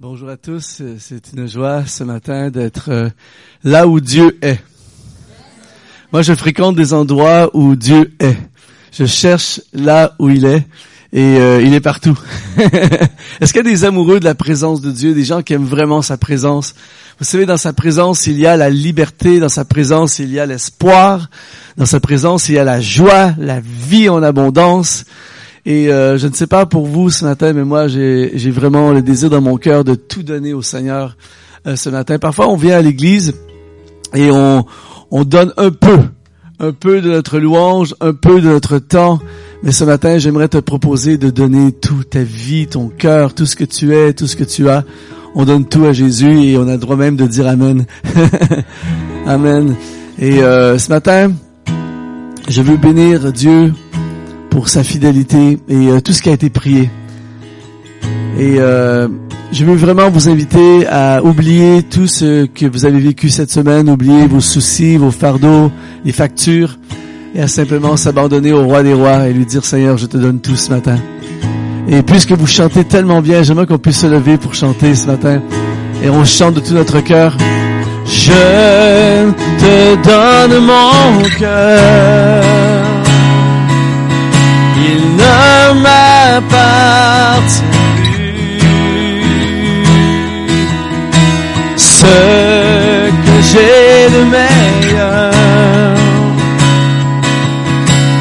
Bonjour à tous, c'est une joie ce matin d'être euh, là où Dieu est. Moi, je fréquente des endroits où Dieu est. Je cherche là où il est et euh, il est partout. Est-ce qu'il y a des amoureux de la présence de Dieu, des gens qui aiment vraiment sa présence? Vous savez, dans sa présence, il y a la liberté, dans sa présence, il y a l'espoir, dans sa présence, il y a la joie, la vie en abondance. Et euh, je ne sais pas pour vous ce matin, mais moi j'ai vraiment le désir dans mon cœur de tout donner au Seigneur euh, ce matin. Parfois on vient à l'église et on, on donne un peu, un peu de notre louange, un peu de notre temps. Mais ce matin, j'aimerais te proposer de donner toute ta vie, ton cœur, tout ce que tu es, tout ce que tu as. On donne tout à Jésus et on a le droit même de dire Amen. amen. Et euh, ce matin, je veux bénir Dieu pour sa fidélité et euh, tout ce qui a été prié. Et euh, je veux vraiment vous inviter à oublier tout ce que vous avez vécu cette semaine, oublier vos soucis, vos fardeaux, les factures, et à simplement s'abandonner au roi des rois et lui dire Seigneur, je te donne tout ce matin. Et puisque vous chantez tellement bien, j'aimerais qu'on puisse se lever pour chanter ce matin. Et on chante de tout notre cœur. Je te donne mon cœur ne m'appartient. Ce que j'ai de meilleur,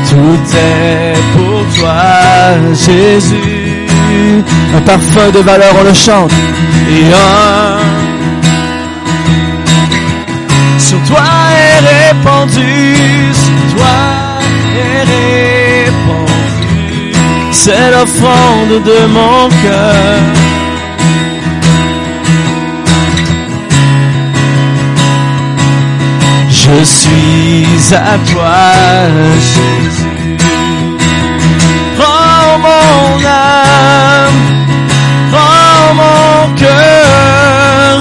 tout est pour toi, Jésus. Un parfum de valeur, on le chante. Et un sur toi est répandu, sur toi est répandu c'est l'offrande de mon cœur. Je suis à toi, Jésus. Prends mon âme, prends mon cœur,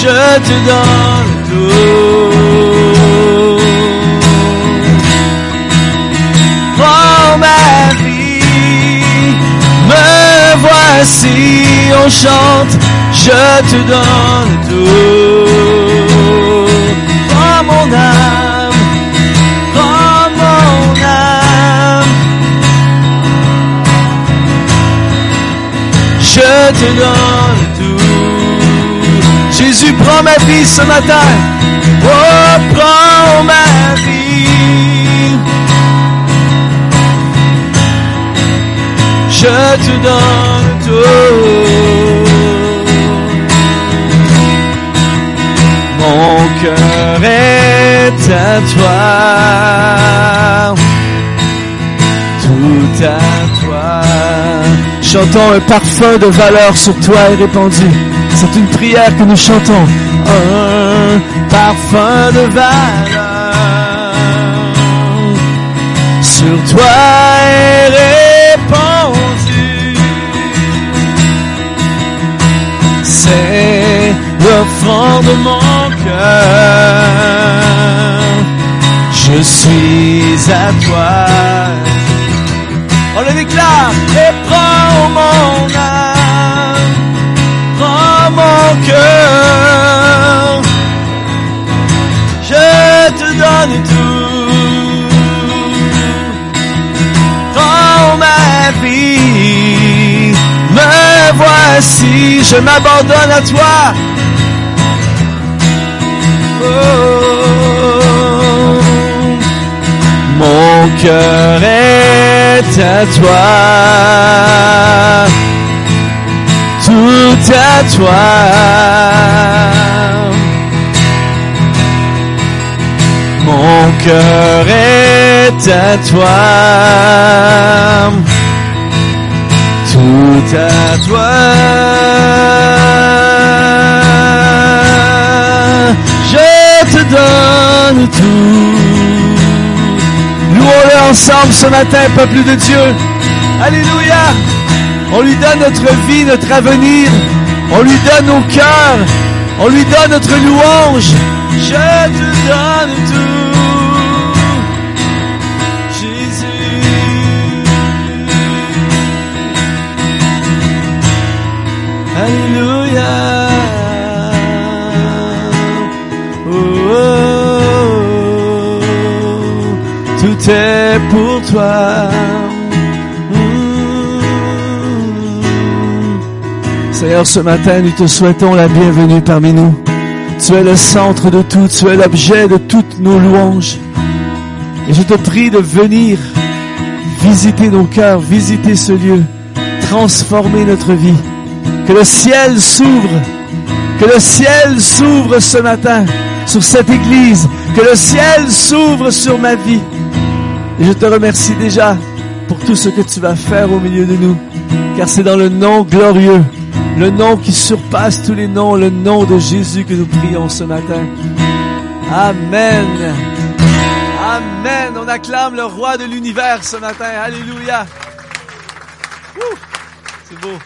je te donne tout. Prends ma vie voici, on chante, je te donne tout. Prends mon âme, prends mon âme. Je te donne tout. Jésus, prends ma vie ce matin. Oh, prends ma vie. Je te donne tout. Mon cœur est à toi, tout à toi. Chantons un parfum de valeur sur toi est répandu. C'est une prière que nous chantons. Un parfum de valeur sur toi est répandu. C'est l'offrande de mon cœur. Je suis à toi. On le déclare et prends mon âme, voici, je m'abandonne à toi. Oh, mon cœur est à toi, tout à toi. Mon cœur est à toi tout à toi. Je te donne tout. Louons-le ensemble ce matin, peuple de Dieu. Alléluia. On lui donne notre vie, notre avenir. On lui donne nos cœurs. On lui donne notre louange. Je te donne tout. Pour toi. Mm. Seigneur, ce matin, nous te souhaitons la bienvenue parmi nous. Tu es le centre de tout, tu es l'objet de toutes nos louanges. Et je te prie de venir visiter nos cœurs, visiter ce lieu, transformer notre vie. Que le ciel s'ouvre, que le ciel s'ouvre ce matin sur cette église, que le ciel s'ouvre sur ma vie. Et je te remercie déjà pour tout ce que tu vas faire au milieu de nous, car c'est dans le nom glorieux, le nom qui surpasse tous les noms, le nom de Jésus que nous prions ce matin. Amen. Amen. On acclame le roi de l'univers ce matin. Alléluia. C'est beau.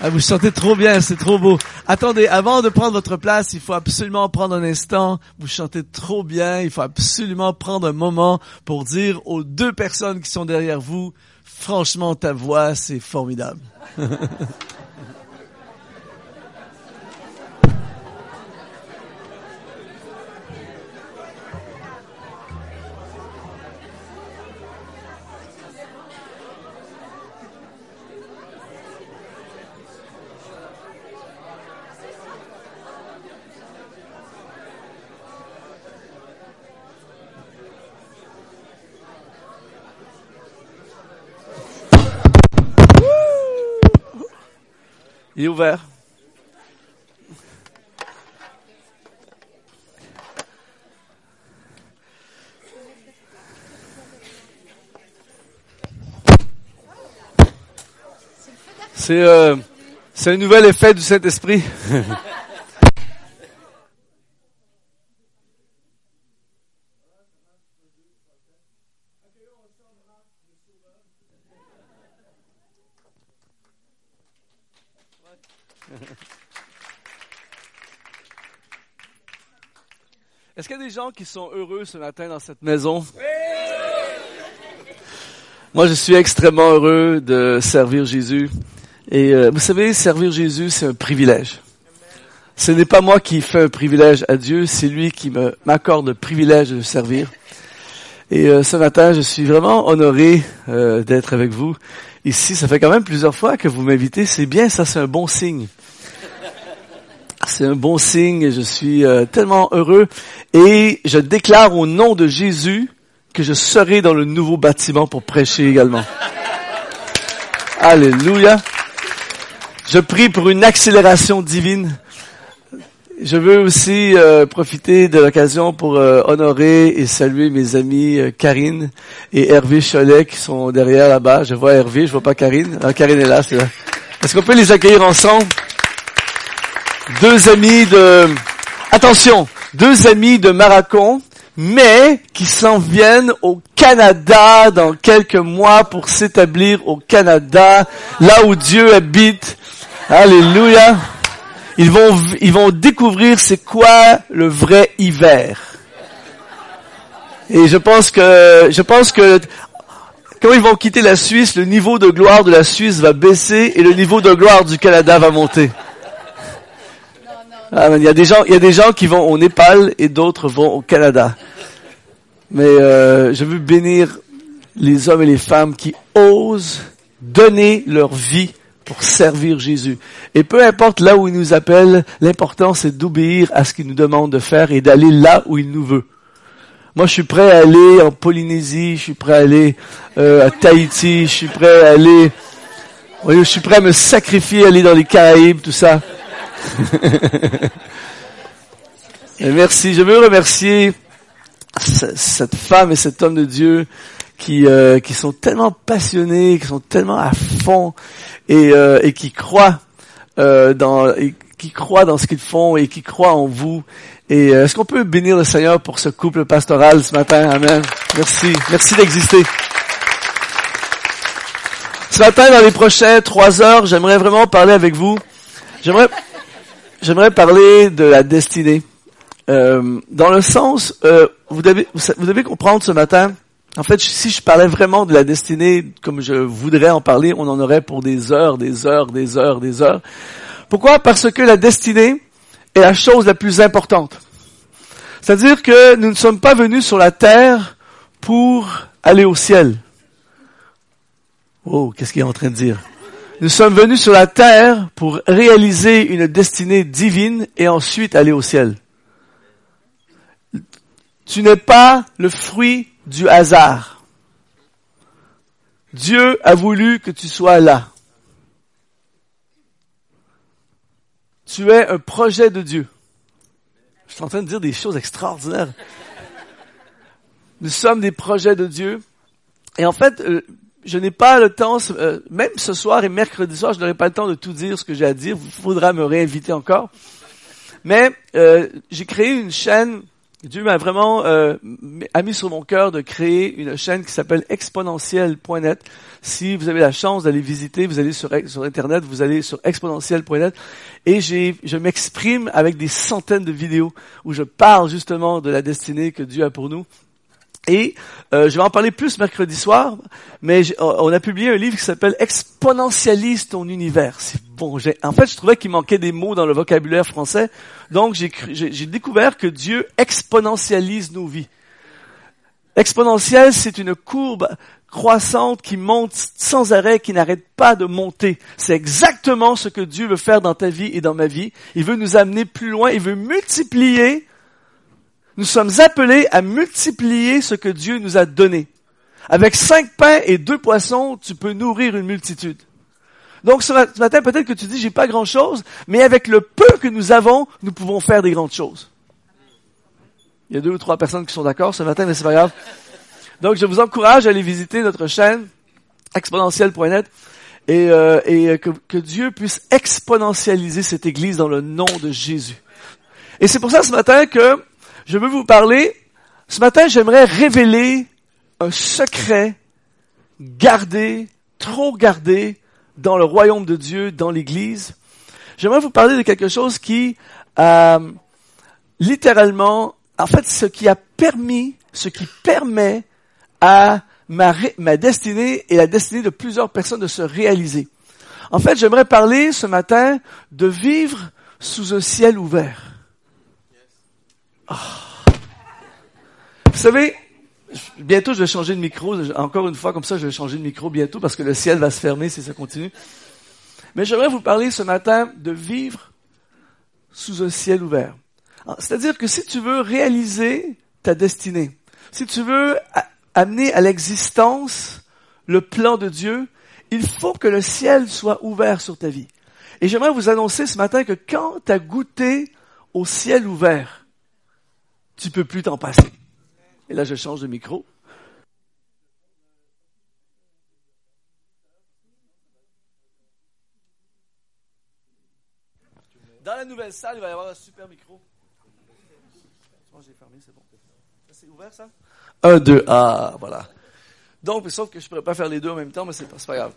Ah, vous chantez trop bien, c'est trop beau. Attendez, avant de prendre votre place, il faut absolument prendre un instant. Vous chantez trop bien. Il faut absolument prendre un moment pour dire aux deux personnes qui sont derrière vous, franchement, ta voix, c'est formidable. Il est ouvert. C'est euh, un nouvel effet du Saint-Esprit. Est-ce qu'il y a des gens qui sont heureux ce matin dans cette maison? Moi, je suis extrêmement heureux de servir Jésus. Et euh, vous savez, servir Jésus, c'est un privilège. Ce n'est pas moi qui fais un privilège à Dieu, c'est lui qui m'accorde le privilège de servir. Et euh, ce matin, je suis vraiment honoré euh, d'être avec vous ici. Ça fait quand même plusieurs fois que vous m'invitez. C'est bien, ça, c'est un bon signe. C'est un bon signe. Je suis tellement heureux et je déclare au nom de Jésus que je serai dans le nouveau bâtiment pour prêcher également. Alléluia. Je prie pour une accélération divine. Je veux aussi euh, profiter de l'occasion pour euh, honorer et saluer mes amis euh, Karine et Hervé Cholet qui sont derrière là-bas. Je vois Hervé, je vois pas Karine. Ah, Karine est là, c'est là. Est-ce qu'on peut les accueillir ensemble? Deux amis de... Attention, deux amis de Maracon, mais qui s'en viennent au Canada dans quelques mois pour s'établir au Canada, là où Dieu habite. Alléluia. Ils vont, ils vont découvrir c'est quoi le vrai hiver. Et je pense que, je pense que quand ils vont quitter la Suisse, le niveau de gloire de la Suisse va baisser et le niveau de gloire du Canada va monter. Ah, il y a des gens, il y a des gens qui vont au Népal et d'autres vont au Canada. Mais euh, je veux bénir les hommes et les femmes qui osent donner leur vie pour servir Jésus. Et peu importe là où il nous appelle, l'important c'est d'obéir à ce qu'il nous demande de faire et d'aller là où il nous veut. Moi, je suis prêt à aller en Polynésie, je suis prêt à aller euh, à Tahiti, je suis prêt à aller, je suis prêt à me sacrifier, aller dans les Caraïbes, tout ça. merci. Je veux remercier cette femme et cet homme de Dieu qui euh, qui sont tellement passionnés, qui sont tellement à fond et euh, et qui croient euh, dans qui croient dans ce qu'ils font et qui croient en vous. Et est-ce qu'on peut bénir le Seigneur pour ce couple pastoral ce matin? Amen. Merci, merci d'exister. Ce matin, dans les prochaines trois heures, j'aimerais vraiment parler avec vous. J'aimerais J'aimerais parler de la destinée. Euh, dans le sens, euh, vous, devez, vous devez comprendre ce matin, en fait, si je parlais vraiment de la destinée comme je voudrais en parler, on en aurait pour des heures, des heures, des heures, des heures. Pourquoi? Parce que la destinée est la chose la plus importante. C'est-à-dire que nous ne sommes pas venus sur la terre pour aller au ciel. Oh, qu'est-ce qu'il est en train de dire? Nous sommes venus sur la terre pour réaliser une destinée divine et ensuite aller au ciel. Tu n'es pas le fruit du hasard. Dieu a voulu que tu sois là. Tu es un projet de Dieu. Je suis en train de dire des choses extraordinaires. Nous sommes des projets de Dieu. Et en fait, euh, je n'ai pas le temps, euh, même ce soir et mercredi soir, je n'aurai pas le temps de tout dire ce que j'ai à dire. Il faudra me réinviter encore. Mais euh, j'ai créé une chaîne. Dieu m'a vraiment euh, mis sur mon cœur de créer une chaîne qui s'appelle exponentiel.net. Si vous avez la chance d'aller visiter, vous allez sur, sur internet, vous allez sur exponentiel.net et je m'exprime avec des centaines de vidéos où je parle justement de la destinée que Dieu a pour nous. Et euh, je vais en parler plus mercredi soir, mais on a publié un livre qui s'appelle Exponentialise ton univers. Bon. En fait, je trouvais qu'il manquait des mots dans le vocabulaire français, donc j'ai découvert que Dieu exponentialise nos vies. Exponentiel, c'est une courbe croissante qui monte sans arrêt, qui n'arrête pas de monter. C'est exactement ce que Dieu veut faire dans ta vie et dans ma vie. Il veut nous amener plus loin, il veut multiplier nous sommes appelés à multiplier ce que Dieu nous a donné. Avec cinq pains et deux poissons, tu peux nourrir une multitude. Donc ce matin, peut-être que tu dis, j'ai pas grand chose, mais avec le peu que nous avons, nous pouvons faire des grandes choses. Il y a deux ou trois personnes qui sont d'accord ce matin, mais c'est pas grave. Donc je vous encourage à aller visiter notre chaîne exponentielle.net et, euh, et que, que Dieu puisse exponentialiser cette Église dans le nom de Jésus. Et c'est pour ça ce matin que je veux vous parler, ce matin j'aimerais révéler un secret gardé, trop gardé dans le royaume de Dieu, dans l'Église. J'aimerais vous parler de quelque chose qui, euh, littéralement, en fait, ce qui a permis, ce qui permet à ma, ma destinée et la destinée de plusieurs personnes de se réaliser. En fait, j'aimerais parler ce matin de vivre sous un ciel ouvert. Oh. Vous savez, bientôt je vais changer de micro. Encore une fois, comme ça, je vais changer de micro bientôt parce que le ciel va se fermer si ça continue. Mais j'aimerais vous parler ce matin de vivre sous un ciel ouvert. C'est-à-dire que si tu veux réaliser ta destinée, si tu veux amener à l'existence le plan de Dieu, il faut que le ciel soit ouvert sur ta vie. Et j'aimerais vous annoncer ce matin que quand tu as goûté au ciel ouvert, tu peux plus t'en passer. Et là, je change de micro. Dans la nouvelle salle, il va y avoir un super micro. j'ai fermé, c'est bon. C'est ouvert, ça? Un, deux, ah, voilà. Donc, sauf que je ne pourrais pas faire les deux en même temps, mais c'est pas, pas grave.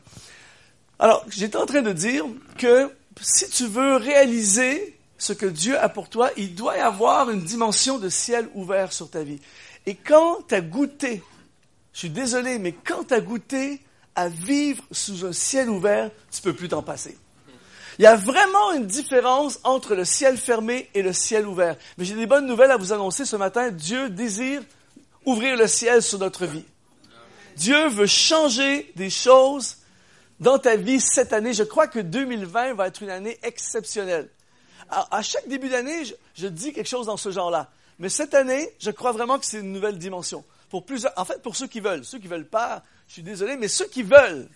Alors, j'étais en train de dire que si tu veux réaliser ce que Dieu a pour toi, il doit y avoir une dimension de ciel ouvert sur ta vie. Et quand tu as goûté, je suis désolé, mais quand tu as goûté à vivre sous un ciel ouvert, tu peux plus t'en passer. Il y a vraiment une différence entre le ciel fermé et le ciel ouvert. Mais j'ai des bonnes nouvelles à vous annoncer ce matin. Dieu désire ouvrir le ciel sur notre vie. Dieu veut changer des choses dans ta vie cette année. Je crois que 2020 va être une année exceptionnelle à, chaque début d'année, je, dis quelque chose dans ce genre-là. Mais cette année, je crois vraiment que c'est une nouvelle dimension. En fait, pour ceux qui veulent. Ceux qui veulent pas, je suis désolé, mais ceux qui veulent,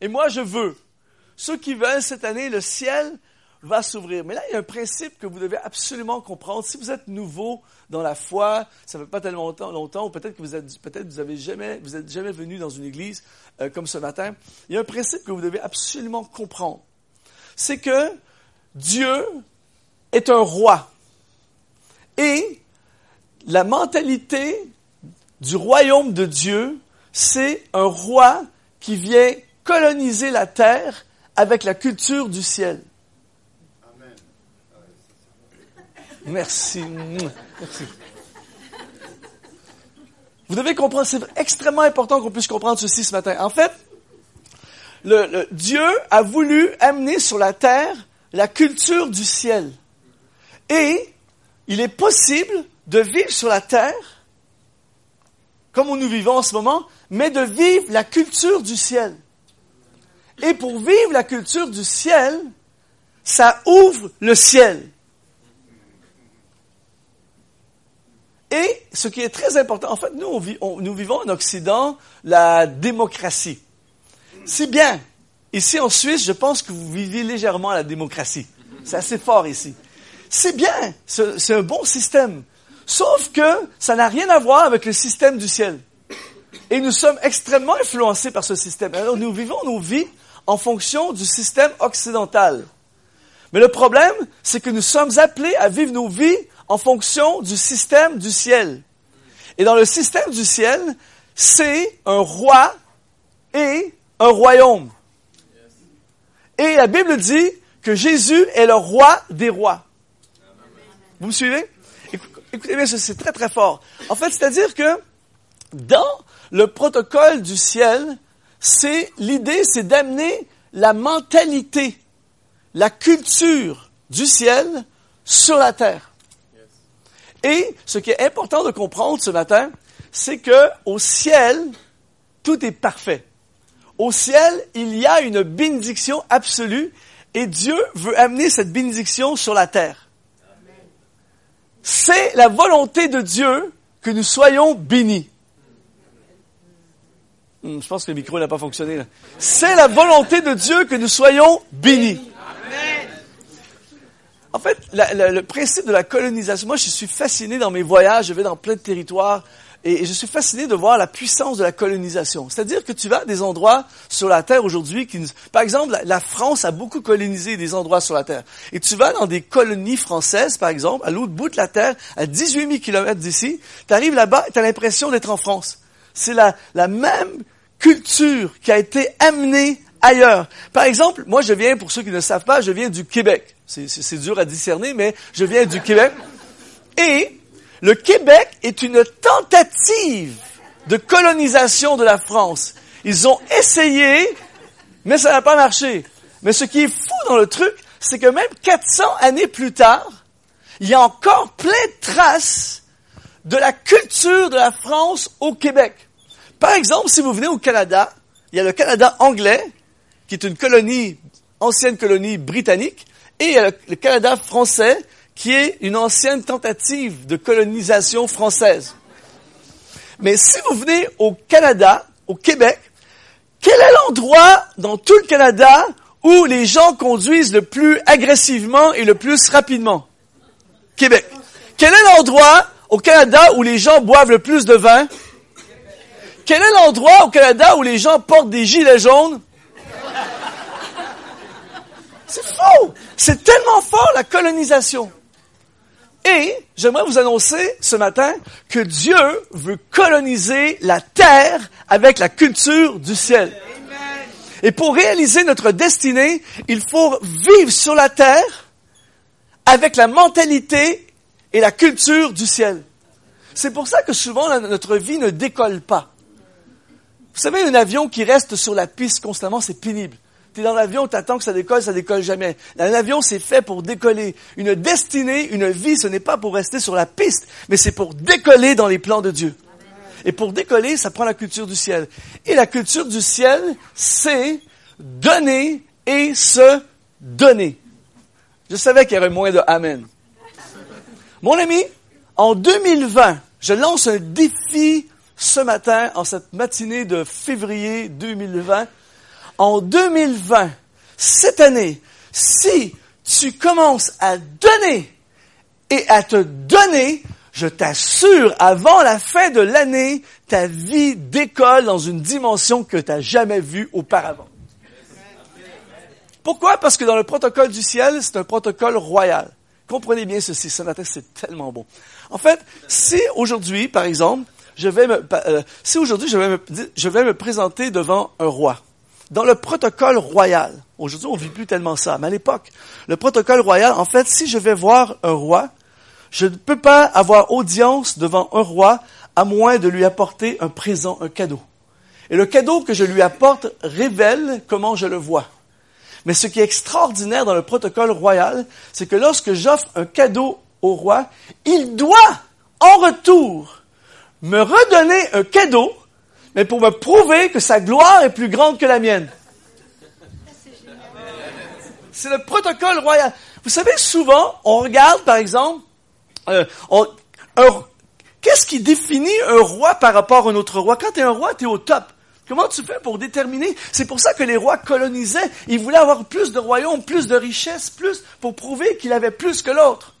et moi je veux, ceux qui veulent cette année, le ciel va s'ouvrir. Mais là, il y a un principe que vous devez absolument comprendre. Si vous êtes nouveau dans la foi, ça fait pas tellement longtemps, longtemps ou peut-être que vous êtes, peut-être vous avez jamais, vous êtes jamais venu dans une église euh, comme ce matin. Il y a un principe que vous devez absolument comprendre. C'est que Dieu est un roi. Et la mentalité du royaume de Dieu, c'est un roi qui vient coloniser la terre avec la culture du ciel. Merci. Merci. Vous devez comprendre, c'est extrêmement important qu'on puisse comprendre ceci ce matin. En fait, le, Dieu a voulu amener sur la terre la culture du ciel. Et il est possible de vivre sur la terre comme nous vivons en ce moment, mais de vivre la culture du ciel. Et pour vivre la culture du ciel, ça ouvre le ciel. Et ce qui est très important, en fait, nous, nous vivons en Occident la démocratie. C'est bien. Ici en Suisse, je pense que vous vivez légèrement la démocratie. C'est assez fort ici. C'est bien. C'est un bon système. Sauf que ça n'a rien à voir avec le système du ciel. Et nous sommes extrêmement influencés par ce système. Alors nous vivons nos vies en fonction du système occidental. Mais le problème, c'est que nous sommes appelés à vivre nos vies en fonction du système du ciel. Et dans le système du ciel, c'est un roi et un royaume. Et la Bible dit que Jésus est le roi des rois. Vous me suivez? Écoutez bien, c'est très très fort. En fait, c'est-à-dire que dans le protocole du ciel, c'est l'idée, c'est d'amener la mentalité, la culture du ciel sur la terre. Et ce qui est important de comprendre ce matin, c'est que au ciel, tout est parfait. Au ciel, il y a une bénédiction absolue et Dieu veut amener cette bénédiction sur la terre. C'est la volonté de Dieu que nous soyons bénis. Hmm, je pense que le micro n'a pas fonctionné. C'est la volonté de Dieu que nous soyons bénis. En fait, le principe de la colonisation, moi je suis fasciné dans mes voyages, je vais dans plein de territoires, et je suis fasciné de voir la puissance de la colonisation. C'est-à-dire que tu vas à des endroits sur la Terre aujourd'hui qui... Par exemple, la France a beaucoup colonisé des endroits sur la Terre. Et tu vas dans des colonies françaises, par exemple, à l'autre bout de la Terre, à 18 000 kilomètres d'ici, tu arrives là-bas et tu as l'impression d'être en France. C'est la, la même culture qui a été amenée ailleurs. Par exemple, moi je viens, pour ceux qui ne savent pas, je viens du Québec. C'est dur à discerner, mais je viens du Québec. Et le Québec est une tentative de colonisation de la France. Ils ont essayé, mais ça n'a pas marché. Mais ce qui est fou dans le truc, c'est que même 400 années plus tard, il y a encore plein de traces de la culture de la France au Québec. Par exemple, si vous venez au Canada, il y a le Canada anglais, qui est une colonie, ancienne colonie britannique, et il y a le Canada français, qui est une ancienne tentative de colonisation française. Mais si vous venez au Canada, au Québec, quel est l'endroit dans tout le Canada où les gens conduisent le plus agressivement et le plus rapidement? Québec. Quel est l'endroit au Canada où les gens boivent le plus de vin? Quel est l'endroit au Canada où les gens portent des gilets jaunes? C'est faux! C'est tellement fort la colonisation. Et j'aimerais vous annoncer ce matin que Dieu veut coloniser la terre avec la culture du ciel. Et pour réaliser notre destinée, il faut vivre sur la terre avec la mentalité et la culture du ciel. C'est pour ça que souvent notre vie ne décolle pas. Vous savez, un avion qui reste sur la piste constamment, c'est pénible. Tu es dans l'avion, tu attends que ça décolle, ça décolle jamais. Un avion, c'est fait pour décoller. Une destinée, une vie, ce n'est pas pour rester sur la piste, mais c'est pour décoller dans les plans de Dieu. Et pour décoller, ça prend la culture du ciel. Et la culture du ciel, c'est donner et se donner. Je savais qu'il y aurait moins de Amen. Mon ami, en 2020, je lance un défi ce matin, en cette matinée de février 2020 en 2020, cette année, si tu commences à donner et à te donner, je t'assure, avant la fin de l'année, ta vie décolle dans une dimension que tu n'as jamais vue auparavant. Pourquoi? Parce que dans le protocole du ciel, c'est un protocole royal. Comprenez bien ceci, ce c'est tellement bon. En fait, si aujourd'hui, par exemple, je vais me, euh, si aujourd'hui je vais me, je vais me présenter devant un roi, dans le protocole royal, aujourd'hui on vit plus tellement ça, mais à l'époque, le protocole royal, en fait, si je vais voir un roi, je ne peux pas avoir audience devant un roi à moins de lui apporter un présent, un cadeau. Et le cadeau que je lui apporte révèle comment je le vois. Mais ce qui est extraordinaire dans le protocole royal, c'est que lorsque j'offre un cadeau au roi, il doit, en retour, me redonner un cadeau, mais pour me prouver que sa gloire est plus grande que la mienne. C'est le protocole royal. Vous savez, souvent, on regarde, par exemple, euh, qu'est-ce qui définit un roi par rapport à un autre roi? Quand tu es un roi, tu es au top. Comment tu fais pour déterminer? C'est pour ça que les rois colonisaient. Ils voulaient avoir plus de royaumes, plus de richesses, plus, pour prouver qu'il avait plus que l'autre.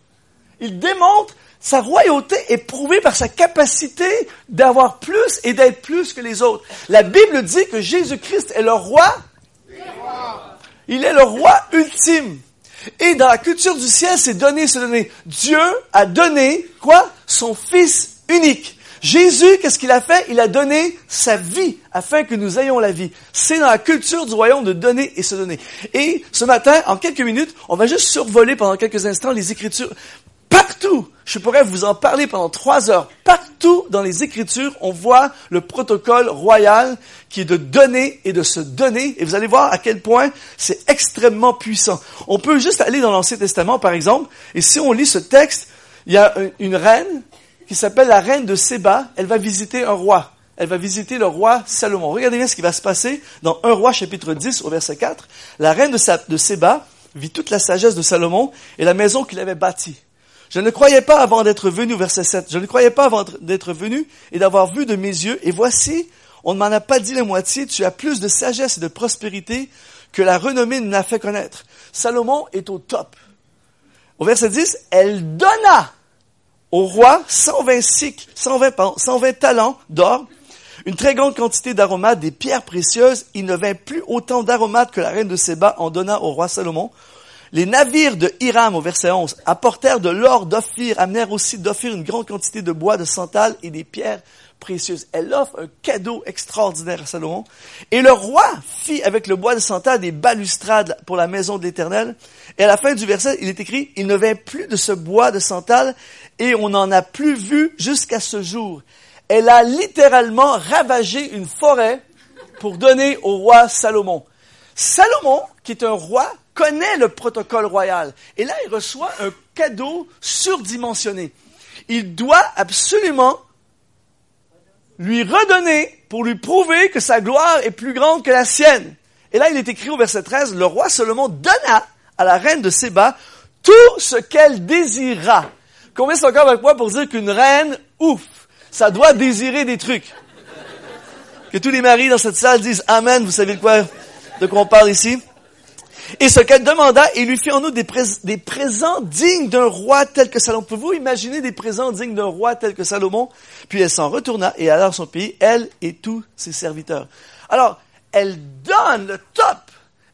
Il démontre sa royauté est prouvée par sa capacité d'avoir plus et d'être plus que les autres. La Bible dit que Jésus-Christ est le roi. Il est le roi ultime. Et dans la culture du ciel, c'est donner, c'est donner. Dieu a donné, quoi? Son Fils unique. Jésus, qu'est-ce qu'il a fait? Il a donné sa vie afin que nous ayons la vie. C'est dans la culture du royaume de donner et se donner. Et ce matin, en quelques minutes, on va juste survoler pendant quelques instants les Écritures. Partout, je pourrais vous en parler pendant trois heures. Partout dans les Écritures, on voit le protocole royal qui est de donner et de se donner. Et vous allez voir à quel point c'est extrêmement puissant. On peut juste aller dans l'Ancien Testament, par exemple, et si on lit ce texte, il y a une reine qui s'appelle la reine de Séba. Elle va visiter un roi. Elle va visiter le roi Salomon. Regardez bien ce qui va se passer dans 1 roi chapitre 10 au verset 4. La reine de Séba vit toute la sagesse de Salomon et la maison qu'il avait bâtie. Je ne croyais pas avant d'être venu, verset 7, je ne croyais pas avant d'être venu et d'avoir vu de mes yeux, et voici, on ne m'en a pas dit la moitié, tu as plus de sagesse et de prospérité que la renommée n'a fait connaître. Salomon est au top. Au verset 10, elle donna au roi 120 cycles, 120, 120 talents d'or, une très grande quantité d'aromates, des pierres précieuses. Il ne vint plus autant d'aromates que la reine de Séba en donna au roi Salomon. Les navires de Hiram, au verset 11, apportèrent de l'or d'Ophir, amenèrent aussi d'Ophir une grande quantité de bois de santal et des pierres précieuses. Elle offre un cadeau extraordinaire à Salomon. Et le roi fit avec le bois de santal des balustrades pour la maison de l'Éternel. Et à la fin du verset, il est écrit, il ne vint plus de ce bois de santal et on n'en a plus vu jusqu'à ce jour. Elle a littéralement ravagé une forêt pour donner au roi Salomon. Salomon, qui est un roi connaît le protocole royal. Et là, il reçoit un cadeau surdimensionné. Il doit absolument lui redonner pour lui prouver que sa gloire est plus grande que la sienne. Et là, il est écrit au verset 13, le roi Salomon donna à la reine de Séba tout ce qu'elle désira. Combien sont encore avec moi pour dire qu'une reine, ouf, ça doit désirer des trucs. Que tous les maris dans cette salle disent Amen, vous savez de quoi, de quoi on parle ici? Et ce qu'elle demanda, il lui fit en nous des, des présents dignes d'un roi tel que Salomon. Pouvez-vous imaginer des présents dignes d'un roi tel que Salomon? Puis elle s'en retourna et alla dans son pays, elle et tous ses serviteurs. Alors, elle donne le top.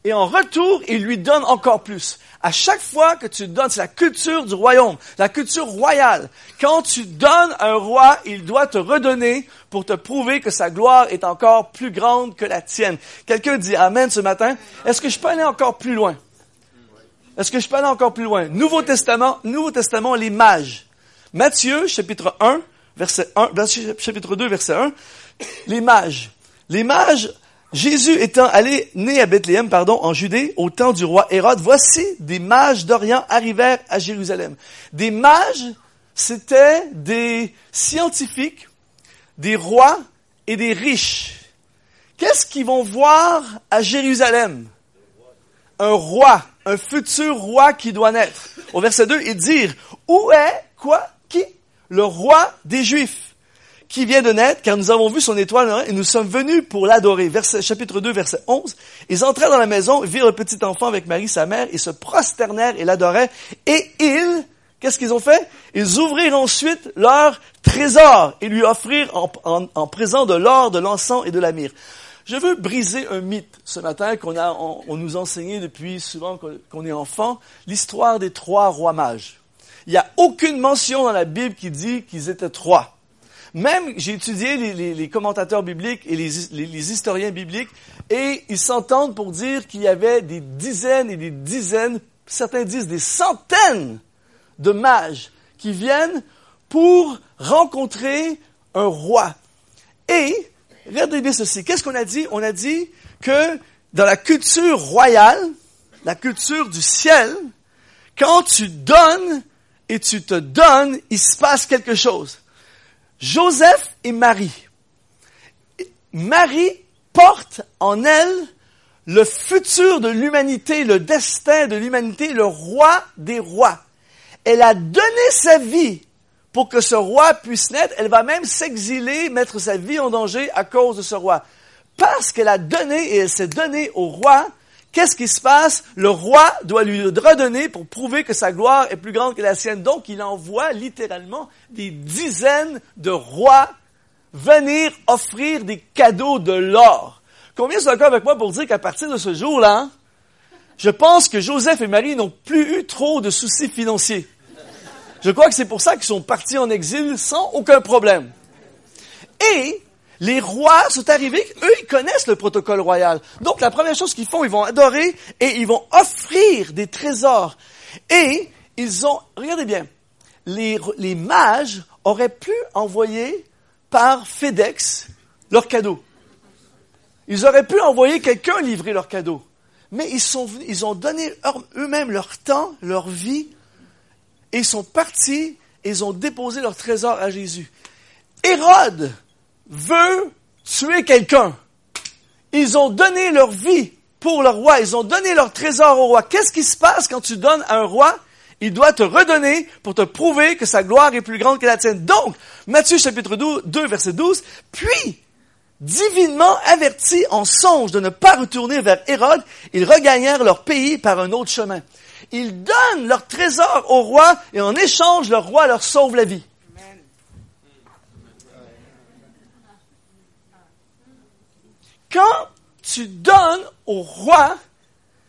Et en retour, il lui donne encore plus. À chaque fois que tu donnes, c'est la culture du royaume, la culture royale. Quand tu donnes un roi, il doit te redonner pour te prouver que sa gloire est encore plus grande que la tienne. Quelqu'un dit Amen ce matin. Est-ce que je peux aller encore plus loin? Est-ce que je peux aller encore plus loin? Nouveau Testament, Nouveau Testament, les mages. Matthieu, chapitre 1, verset 1, chapitre 2, verset 1. Les mages. Les mages, Jésus étant allé, né à Bethléem, pardon, en Judée, au temps du roi Hérode, voici des mages d'Orient arrivèrent à Jérusalem. Des mages, c'était des scientifiques des rois et des riches. Qu'est-ce qu'ils vont voir à Jérusalem? Un roi, un futur roi qui doit naître. Au verset 2, ils dirent, où est, quoi, qui? Le roi des Juifs, qui vient de naître, car nous avons vu son étoile et nous sommes venus pour l'adorer. Verset, chapitre 2, verset 11. Ils entrèrent dans la maison, virent le petit enfant avec Marie, sa mère, et se prosternèrent et l'adoraient, et ils Qu'est-ce qu'ils ont fait? Ils ouvrirent ensuite leur trésor et lui offrirent en, présent de l'or, de l'encens et de la myrrhe. Je veux briser un mythe ce matin qu'on a, on, nous enseignait depuis souvent qu'on est enfant, l'histoire des trois rois mages. Il n'y a aucune mention dans la Bible qui dit qu'ils étaient trois. Même, j'ai étudié les, commentateurs bibliques et les, historiens bibliques, et ils s'entendent pour dire qu'il y avait des dizaines et des dizaines, certains disent des centaines de mages qui viennent pour rencontrer un roi. Et, regardez bien ceci, qu'est-ce qu'on a dit? On a dit que dans la culture royale, la culture du ciel, quand tu donnes et tu te donnes, il se passe quelque chose. Joseph et Marie. Marie porte en elle le futur de l'humanité, le destin de l'humanité, le roi des rois. Elle a donné sa vie pour que ce roi puisse naître. Elle va même s'exiler, mettre sa vie en danger à cause de ce roi. Parce qu'elle a donné et elle s'est donnée au roi, qu'est-ce qui se passe? Le roi doit lui redonner pour prouver que sa gloire est plus grande que la sienne. Donc, il envoie littéralement des dizaines de rois venir offrir des cadeaux de l'or. Combien sont d'accord avec moi pour dire qu'à partir de ce jour-là, je pense que Joseph et Marie n'ont plus eu trop de soucis financiers. Je crois que c'est pour ça qu'ils sont partis en exil sans aucun problème. Et les rois sont arrivés, eux, ils connaissent le protocole royal. Donc, la première chose qu'ils font, ils vont adorer et ils vont offrir des trésors. Et ils ont, regardez bien, les, les mages auraient pu envoyer par FedEx leurs cadeaux. Ils auraient pu envoyer quelqu'un livrer leurs cadeaux. Mais ils, sont, ils ont donné eux-mêmes leur temps, leur vie, et ils sont partis et ils ont déposé leur trésor à Jésus. Hérode veut tuer quelqu'un. Ils ont donné leur vie pour le roi. Ils ont donné leur trésor au roi. Qu'est-ce qui se passe quand tu donnes à un roi? Il doit te redonner pour te prouver que sa gloire est plus grande que la tienne. Donc, Matthieu chapitre 2, verset 12, puis, divinement avertis en songe de ne pas retourner vers Hérode, ils regagnèrent leur pays par un autre chemin ils donnent leur trésor au roi et en échange, le roi leur sauve la vie. Quand tu donnes au roi,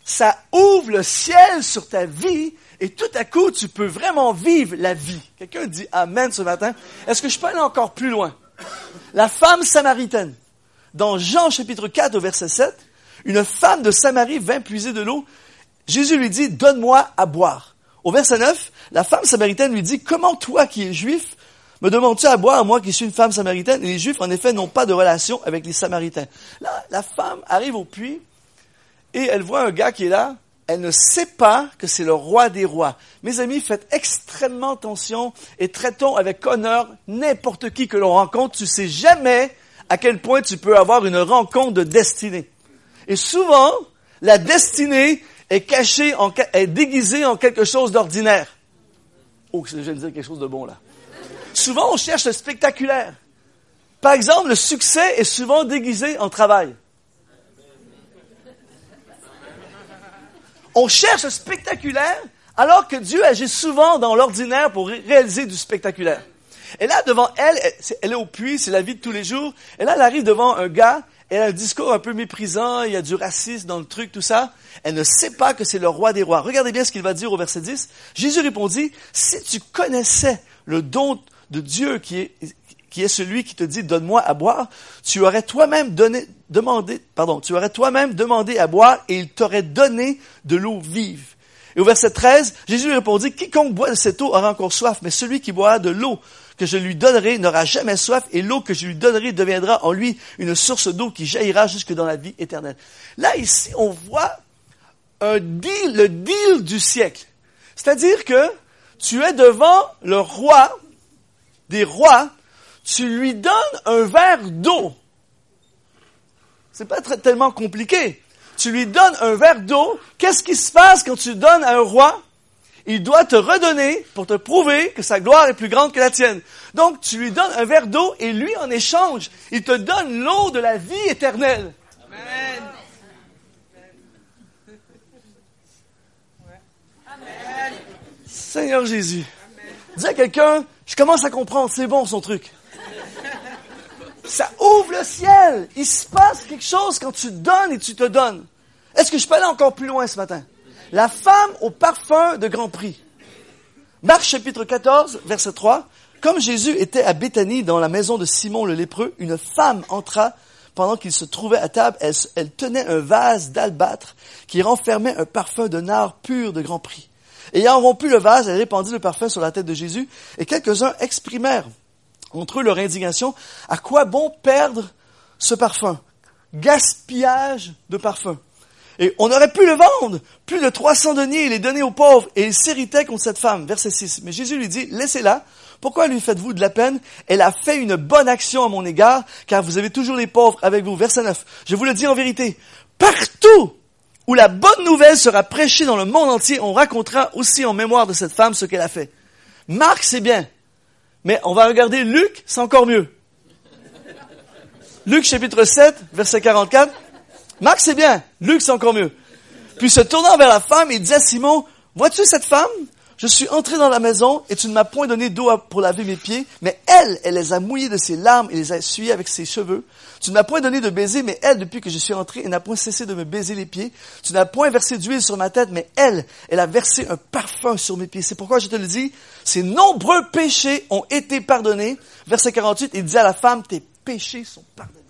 ça ouvre le ciel sur ta vie et tout à coup, tu peux vraiment vivre la vie. Quelqu'un dit Amen ce matin. Est-ce que je peux aller encore plus loin? La femme samaritaine. Dans Jean chapitre 4 au verset 7, une femme de Samarie vint puiser de l'eau Jésus lui dit, donne-moi à boire. Au verset 9, la femme samaritaine lui dit, comment toi qui es juif, me demandes-tu à boire, moi qui suis une femme samaritaine? Et les juifs, en effet, n'ont pas de relation avec les samaritains. Là, la femme arrive au puits et elle voit un gars qui est là. Elle ne sait pas que c'est le roi des rois. Mes amis, faites extrêmement attention et traitons avec honneur n'importe qui que l'on rencontre. Tu sais jamais à quel point tu peux avoir une rencontre de destinée. Et souvent, la destinée, est caché, en, est déguisé en quelque chose d'ordinaire. Oh, je viens de dire quelque chose de bon là. Souvent, on cherche le spectaculaire. Par exemple, le succès est souvent déguisé en travail. On cherche le spectaculaire alors que Dieu agit souvent dans l'ordinaire pour réaliser du spectaculaire. Et là, devant elle, elle est au puits, c'est la vie de tous les jours. Et là, elle arrive devant un gars elle a un discours un peu méprisant, il y a du racisme dans le truc, tout ça. Elle ne sait pas que c'est le roi des rois. Regardez bien ce qu'il va dire au verset 10. Jésus répondit, si tu connaissais le don de Dieu qui est, qui est celui qui te dit donne-moi à boire, tu aurais toi-même demandé, pardon, tu aurais toi-même demandé à boire et il t'aurait donné de l'eau vive. Et au verset 13, Jésus répondit, quiconque boit de cette eau aura encore soif, mais celui qui boira de l'eau que je lui donnerai n'aura jamais soif et l'eau que je lui donnerai deviendra en lui une source d'eau qui jaillira jusque dans la vie éternelle. Là, ici, on voit un deal, le deal du siècle. C'est-à-dire que tu es devant le roi des rois, tu lui donnes un verre d'eau. C'est pas très, tellement compliqué. Tu lui donnes un verre d'eau. Qu'est-ce qui se passe quand tu donnes à un roi? Il doit te redonner pour te prouver que sa gloire est plus grande que la tienne. Donc, tu lui donnes un verre d'eau et lui, en échange, il te donne l'eau de la vie éternelle. Amen. Seigneur Jésus. Dis à quelqu'un, je commence à comprendre, c'est bon son truc. Ça ouvre le ciel. Il se passe quelque chose quand tu donnes et tu te donnes. Est-ce que je peux aller encore plus loin ce matin? La femme au parfum de grand prix. Marc chapitre 14, verset 3. Comme Jésus était à Béthanie dans la maison de Simon le lépreux, une femme entra pendant qu'il se trouvait à table. Elle, tenait un vase d'albâtre qui renfermait un parfum de nard pur de grand prix. Ayant rompu le vase, elle répandit le parfum sur la tête de Jésus et quelques-uns exprimèrent entre eux leur indignation. À quoi bon perdre ce parfum? Gaspillage de parfum. Et on aurait pu le vendre. Plus de 300 deniers, il est donné aux pauvres. Et il s'irritait contre cette femme. Verset 6. Mais Jésus lui dit, laissez-la. Pourquoi lui faites-vous de la peine? Elle a fait une bonne action à mon égard, car vous avez toujours les pauvres avec vous. Verset 9. Je vous le dis en vérité. Partout où la bonne nouvelle sera prêchée dans le monde entier, on racontera aussi en mémoire de cette femme ce qu'elle a fait. Marc, c'est bien. Mais on va regarder Luc, c'est encore mieux. Luc chapitre 7, verset 44. Marc, c'est bien. Luc, c'est encore mieux. Puis se tournant vers la femme, il dit à Simon, vois-tu cette femme? Je suis entré dans la maison et tu ne m'as point donné d'eau pour laver mes pieds, mais elle, elle les a mouillés de ses larmes et les a essuyés avec ses cheveux. Tu ne m'as point donné de baiser, mais elle, depuis que je suis entré, elle n'a point cessé de me baiser les pieds. Tu n'as point versé d'huile sur ma tête, mais elle, elle a versé un parfum sur mes pieds. C'est pourquoi je te le dis, ses nombreux péchés ont été pardonnés. Verset 48, il dit à la femme, tes péchés sont pardonnés.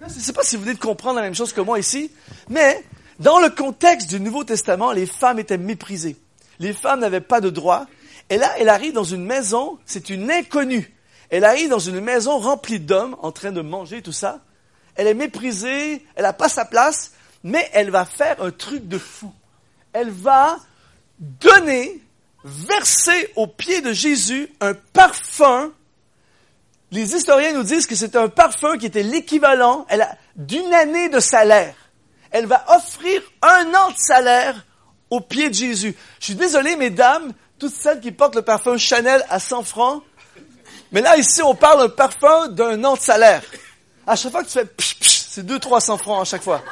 Je ne sais pas si vous venez de comprendre la même chose que moi ici, mais dans le contexte du Nouveau Testament, les femmes étaient méprisées. Les femmes n'avaient pas de droit. Et là, elle arrive dans une maison, c'est une inconnue. Elle arrive dans une maison remplie d'hommes en train de manger tout ça. Elle est méprisée, elle n'a pas sa place, mais elle va faire un truc de fou. Elle va donner, verser aux pieds de Jésus un parfum. Les historiens nous disent que c'est un parfum qui était l'équivalent d'une année de salaire. Elle va offrir un an de salaire aux pieds de Jésus. Je suis désolé, mesdames, toutes celles qui portent le parfum Chanel à 100 francs, mais là, ici, on parle d'un parfum d'un an de salaire. À chaque fois que tu fais psh, psh, c'est 200-300 francs à chaque fois.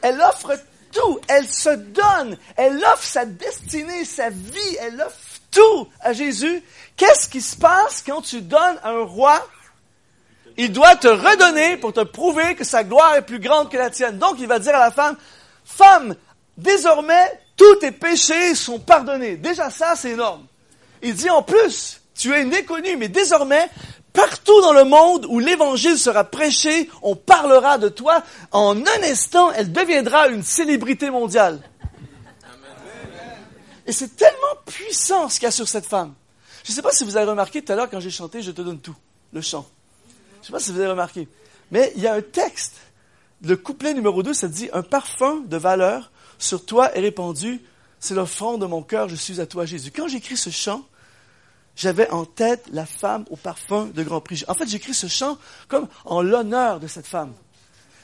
Elle offre tout. Elle se donne. Elle offre sa destinée, sa vie. Elle offre tout à Jésus. Qu'est-ce qui se passe quand tu donnes à un roi? Il doit te redonner pour te prouver que sa gloire est plus grande que la tienne. Donc, il va dire à la femme, femme, désormais, tous tes péchés sont pardonnés. Déjà ça, c'est énorme. Il dit en plus, tu es méconnu, mais désormais, partout dans le monde où l'évangile sera prêché, on parlera de toi. En un instant, elle deviendra une célébrité mondiale. Et c'est tellement puissant ce qu'il y a sur cette femme. Je ne sais pas si vous avez remarqué tout à l'heure quand j'ai chanté Je te donne tout, le chant. Je ne sais pas si vous avez remarqué. Mais il y a un texte, le couplet numéro 2, ça dit Un parfum de valeur sur toi est répandu, c'est l'offrande de mon cœur, je suis à toi Jésus. Quand j'écris ce chant, j'avais en tête la femme au parfum de Grand Prix. En fait, j'écris ce chant comme en l'honneur de cette femme.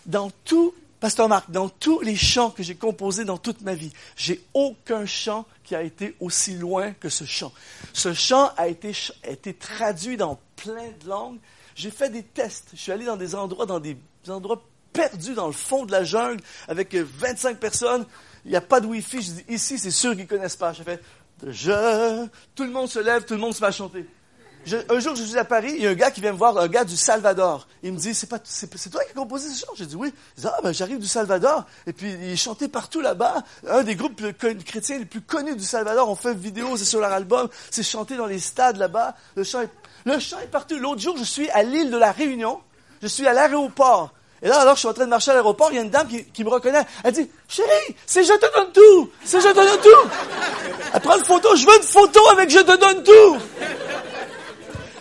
Dans tout, Pasteur Marc, dans tous les chants que j'ai composés dans toute ma vie, j'ai aucun chant qui a été aussi loin que ce chant. Ce chant a été, a été traduit dans plein de langues. J'ai fait des tests. Je suis allé dans des endroits, dans des endroits perdus dans le fond de la jungle avec 25 personnes. Il n'y a pas de Wi-Fi. Je dis, ici, c'est sûr qu'ils ne connaissent pas. J'ai fait, je, tout le monde se lève, tout le monde se met à chanter. un jour, je suis à Paris, il y a un gars qui vient me voir, un gars du Salvador. Il me dit, c'est toi qui as composé ce chant? J'ai dit oui. Il dit, ah, ben, j'arrive du Salvador. Et puis, il chanté partout là-bas. Un des groupes chrétiens les plus connus du Salvador. On fait une vidéo, c'est sur leur album. C'est chanté dans les stades là-bas. Le chant le chant est partout. L'autre jour, je suis à l'île de la Réunion. Je suis à l'aéroport. Et là, alors, je suis en train de marcher à l'aéroport, il y a une dame qui, me reconnaît. Elle dit, chérie, c'est je te donne tout. C'est je te donne tout. Elle prend une photo. Je veux une photo avec je te donne tout.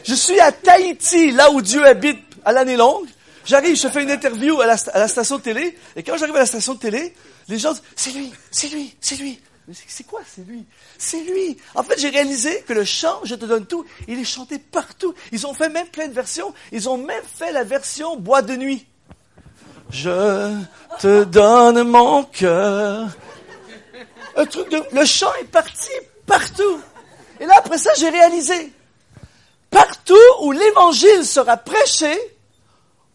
Je suis à Tahiti, là où Dieu habite à l'année longue. J'arrive, je fais une interview à la, station de télé. Et quand j'arrive à la station de télé, les gens disent, c'est lui, c'est lui, c'est lui. Mais c'est quoi, c'est lui? C'est lui. En fait, j'ai réalisé que le chant, je te donne tout, il est chanté partout. Ils ont fait même plein de versions. Ils ont même fait la version bois de nuit. Je te donne mon cœur. Le chant est parti partout. Et là, après ça, j'ai réalisé. Partout où l'évangile sera prêché,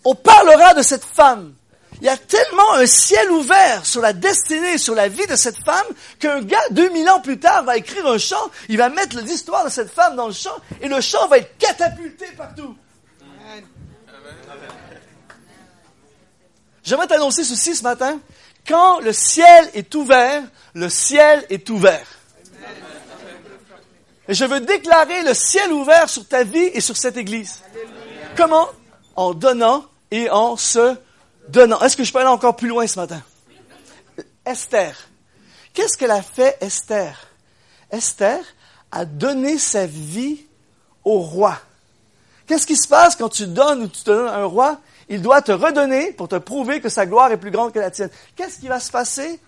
on parlera de cette femme. Il y a tellement un ciel ouvert sur la destinée, sur la vie de cette femme, qu'un gars, 2000 ans plus tard, va écrire un chant, il va mettre l'histoire de cette femme dans le chant, et le chant va être catapulté partout. J'aimerais t'annoncer ceci ce matin. Quand le ciel est ouvert, le ciel est ouvert. Et je veux déclarer le ciel ouvert sur ta vie et sur cette église. Comment? En donnant et en se donnant. Est-ce que je peux aller encore plus loin ce matin? Esther. Qu'est-ce qu'elle a fait, Esther? Esther a donné sa vie au roi. Qu'est-ce qui se passe quand tu donnes ou tu te donnes à un roi? Il doit te redonner pour te prouver que sa gloire est plus grande que la tienne. Qu'est-ce qui va se passer?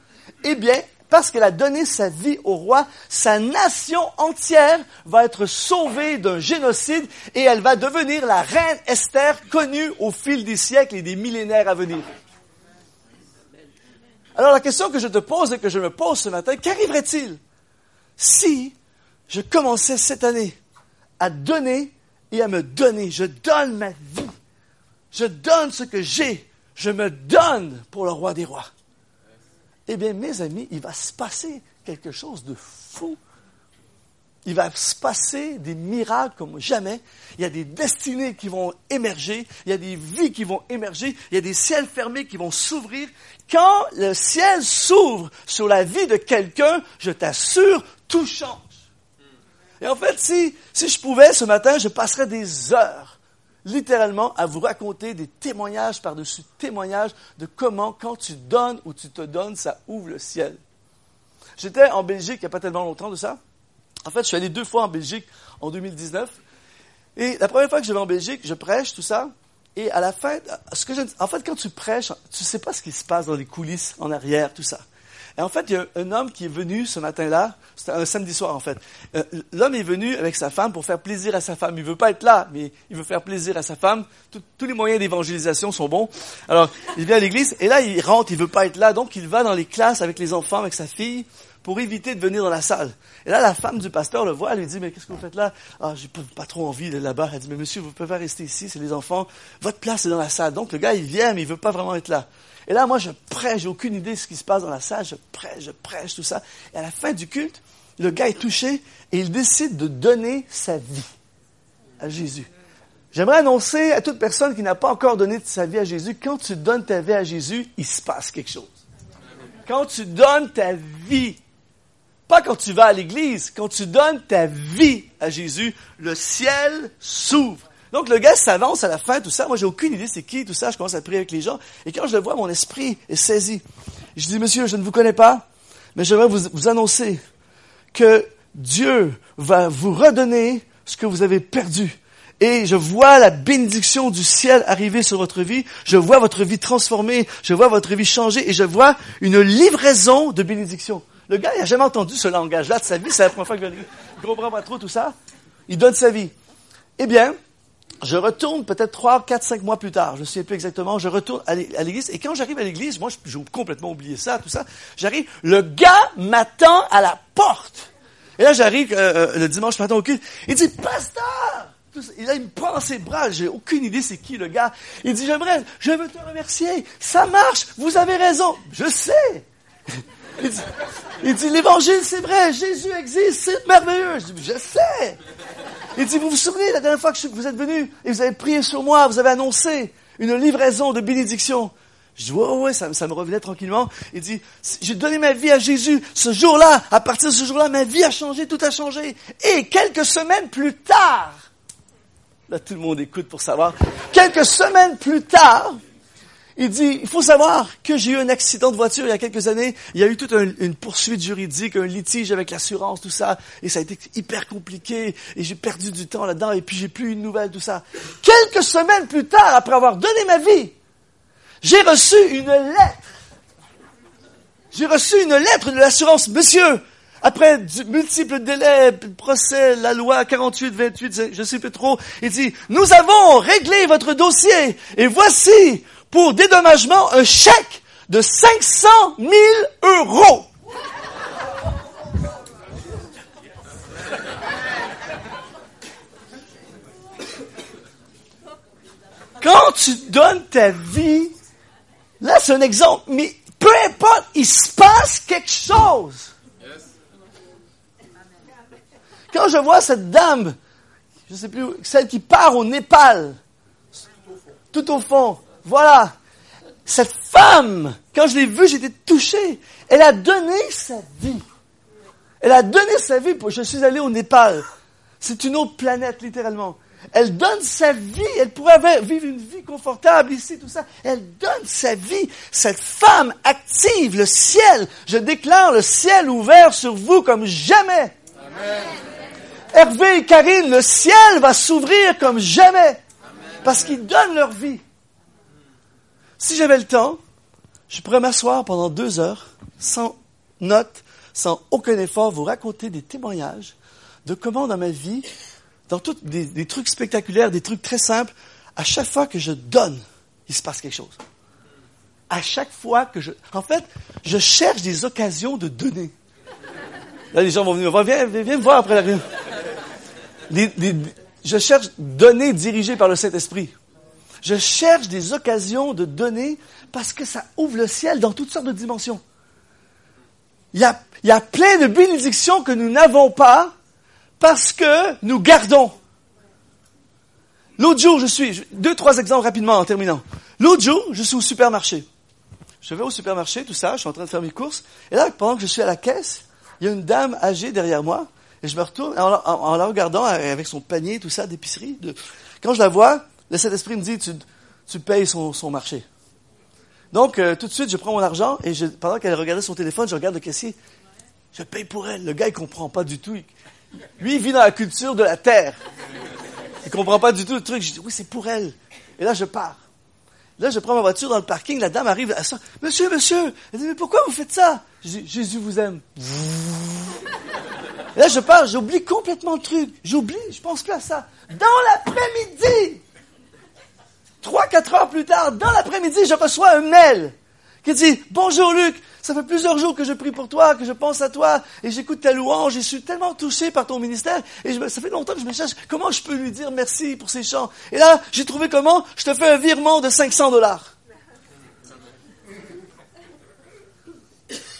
Eh bien, parce qu'elle a donné sa vie au roi, sa nation entière va être sauvée d'un génocide et elle va devenir la reine Esther connue au fil des siècles et des millénaires à venir. Alors la question que je te pose et que je me pose ce matin, qu'arriverait-il si je commençais cette année à donner et à me donner, je donne ma vie, je donne ce que j'ai, je me donne pour le roi des rois eh bien, mes amis, il va se passer quelque chose de fou. Il va se passer des miracles comme jamais. Il y a des destinées qui vont émerger. Il y a des vies qui vont émerger. Il y a des ciels fermés qui vont s'ouvrir. Quand le ciel s'ouvre sur la vie de quelqu'un, je t'assure, tout change. Et en fait, si, si je pouvais ce matin, je passerais des heures littéralement à vous raconter des témoignages par-dessus témoignages de comment, quand tu donnes ou tu te donnes, ça ouvre le ciel. J'étais en Belgique il n'y a pas tellement longtemps de ça. En fait, je suis allé deux fois en Belgique en 2019. Et la première fois que je vais en Belgique, je prêche, tout ça. Et à la fin, ce en fait, quand tu prêches, tu ne sais pas ce qui se passe dans les coulisses, en arrière, tout ça. Et en fait, il y a un homme qui est venu ce matin-là, c'était un samedi soir en fait. Euh, l'homme est venu avec sa femme pour faire plaisir à sa femme. Il veut pas être là, mais il veut faire plaisir à sa femme. tous les moyens d'évangélisation sont bons. Alors, il vient à l'église et là, il rentre, il veut pas être là, donc il va dans les classes avec les enfants, avec sa fille, pour éviter de venir dans la salle. Et là, la femme du pasteur le voit, elle lui dit, mais qu'est-ce que vous faites là? Ah, j'ai pas, pas trop envie d'être là-bas. Elle dit, mais monsieur, vous pouvez pas rester ici, c'est les enfants. Votre place est dans la salle. Donc, le gars, il vient, mais il veut pas vraiment être là. Et là, moi, je prêche, j'ai aucune idée de ce qui se passe dans la salle, je prêche, je prêche, tout ça. Et à la fin du culte, le gars est touché et il décide de donner sa vie à Jésus. J'aimerais annoncer à toute personne qui n'a pas encore donné sa vie à Jésus, quand tu donnes ta vie à Jésus, il se passe quelque chose. Quand tu donnes ta vie, pas quand tu vas à l'église, quand tu donnes ta vie à Jésus, le ciel s'ouvre. Donc le gars s'avance à la fin, tout ça. Moi, j'ai aucune idée c'est qui, tout ça. Je commence à prier avec les gens. Et quand je le vois, mon esprit est saisi. Je dis, monsieur, je ne vous connais pas, mais j'aimerais vous, vous annoncer que Dieu va vous redonner ce que vous avez perdu. Et je vois la bénédiction du ciel arriver sur votre vie. Je vois votre vie transformée. Je vois votre vie changer. Et je vois une livraison de bénédiction. Le gars, il n'a jamais entendu ce langage-là de sa vie. C'est la première fois que je comprend pas trop tout ça. Il donne sa vie. Eh bien, je retourne peut-être trois, quatre, cinq mois plus tard, je ne sais plus exactement, je retourne à l'église, et quand j'arrive à l'église, moi, j'ai complètement oublié ça, tout ça, j'arrive, le gars m'attend à la porte. Et là, j'arrive euh, euh, le dimanche matin au culte, il dit, pasteur! Et là, il me prend dans ses bras, j'ai aucune idée c'est qui le gars. Il dit, j'aimerais, je veux te remercier, ça marche, vous avez raison. Je sais. Il dit, l'évangile, c'est vrai, Jésus existe, c'est merveilleux. Je dis, je sais. Il dit, vous vous souvenez la dernière fois que vous êtes venu et vous avez prié sur moi, vous avez annoncé une livraison de bénédiction. Je dis, ouais, ouais, ça, ça me revenait tranquillement. Il dit, j'ai donné ma vie à Jésus. Ce jour-là, à partir de ce jour-là, ma vie a changé, tout a changé. Et quelques semaines plus tard, là, tout le monde écoute pour savoir, quelques semaines plus tard, il dit, il faut savoir que j'ai eu un accident de voiture il y a quelques années. Il y a eu toute une poursuite juridique, un litige avec l'assurance, tout ça. Et ça a été hyper compliqué. Et j'ai perdu du temps là-dedans. Et puis j'ai plus une nouvelle, tout ça. Quelques semaines plus tard, après avoir donné ma vie, j'ai reçu une lettre. J'ai reçu une lettre de l'assurance. Monsieur, après multiples délais, procès, la loi 48, 28, je sais plus trop, il dit, nous avons réglé votre dossier et voici pour dédommagement un chèque de 500 000 euros. Quand tu donnes ta vie, là c'est un exemple, mais peu importe, il se passe quelque chose. Quand je vois cette dame, je ne sais plus, celle qui part au Népal, tout au fond, voilà. Cette femme, quand je l'ai vue, j'étais touché. Elle a donné sa vie. Elle a donné sa vie. Pour, je suis allé au Népal. C'est une autre planète, littéralement. Elle donne sa vie. Elle pourrait vivre une vie confortable ici, tout ça. Elle donne sa vie. Cette femme active le ciel. Je déclare le ciel ouvert sur vous comme jamais. Amen. Hervé et Karine, le ciel va s'ouvrir comme jamais. Parce qu'ils donnent leur vie. Si j'avais le temps, je pourrais m'asseoir pendant deux heures, sans notes, sans aucun effort, vous raconter des témoignages de comment dans ma vie, dans des, trucs spectaculaires, des trucs très simples, à chaque fois que je donne, il se passe quelque chose. À chaque fois que je... En fait, je cherche des occasions de donner. Là, les gens vont venir me viens me voir après la réunion. Je cherche donner dirigé par le Saint-Esprit. Je cherche des occasions de donner parce que ça ouvre le ciel dans toutes sortes de dimensions. Il y a, il y a plein de bénédictions que nous n'avons pas parce que nous gardons. L'autre jour, je suis, deux, trois exemples rapidement en terminant. L'autre jour, je suis au supermarché. Je vais au supermarché, tout ça, je suis en train de faire mes courses. Et là, pendant que je suis à la caisse, il y a une dame âgée derrière moi. Et je me retourne en, la regardant avec son panier, tout ça, d'épicerie. Quand je la vois, le Saint-Esprit me dit, tu, payes son, marché. Donc, euh, tout de suite, je prends mon argent et pendant qu'elle regardait son téléphone, je regarde le caissier. Je paye pour elle. Le gars, il comprend pas du tout. lui, il vit dans la culture de la terre. Il comprend pas du tout le truc. Je dis, oui, c'est pour elle. Et là, je pars. Là, je prends ma voiture dans le parking. La dame arrive à ça. Monsieur, monsieur. Elle dit, mais pourquoi vous faites ça? Je dis, Jésus vous aime. Là, je pars. J'oublie complètement le truc. J'oublie. Je pense plus à ça. Dans l'après-midi, trois, quatre heures plus tard, dans l'après-midi, je reçois un mail qui dit, bonjour Luc, ça fait plusieurs jours que je prie pour toi, que je pense à toi, et j'écoute ta louange, et je suis tellement touché par ton ministère, et ça fait longtemps que je me cherche comment je peux lui dire merci pour ses chants. Et là, j'ai trouvé comment, je te fais un virement de 500 dollars.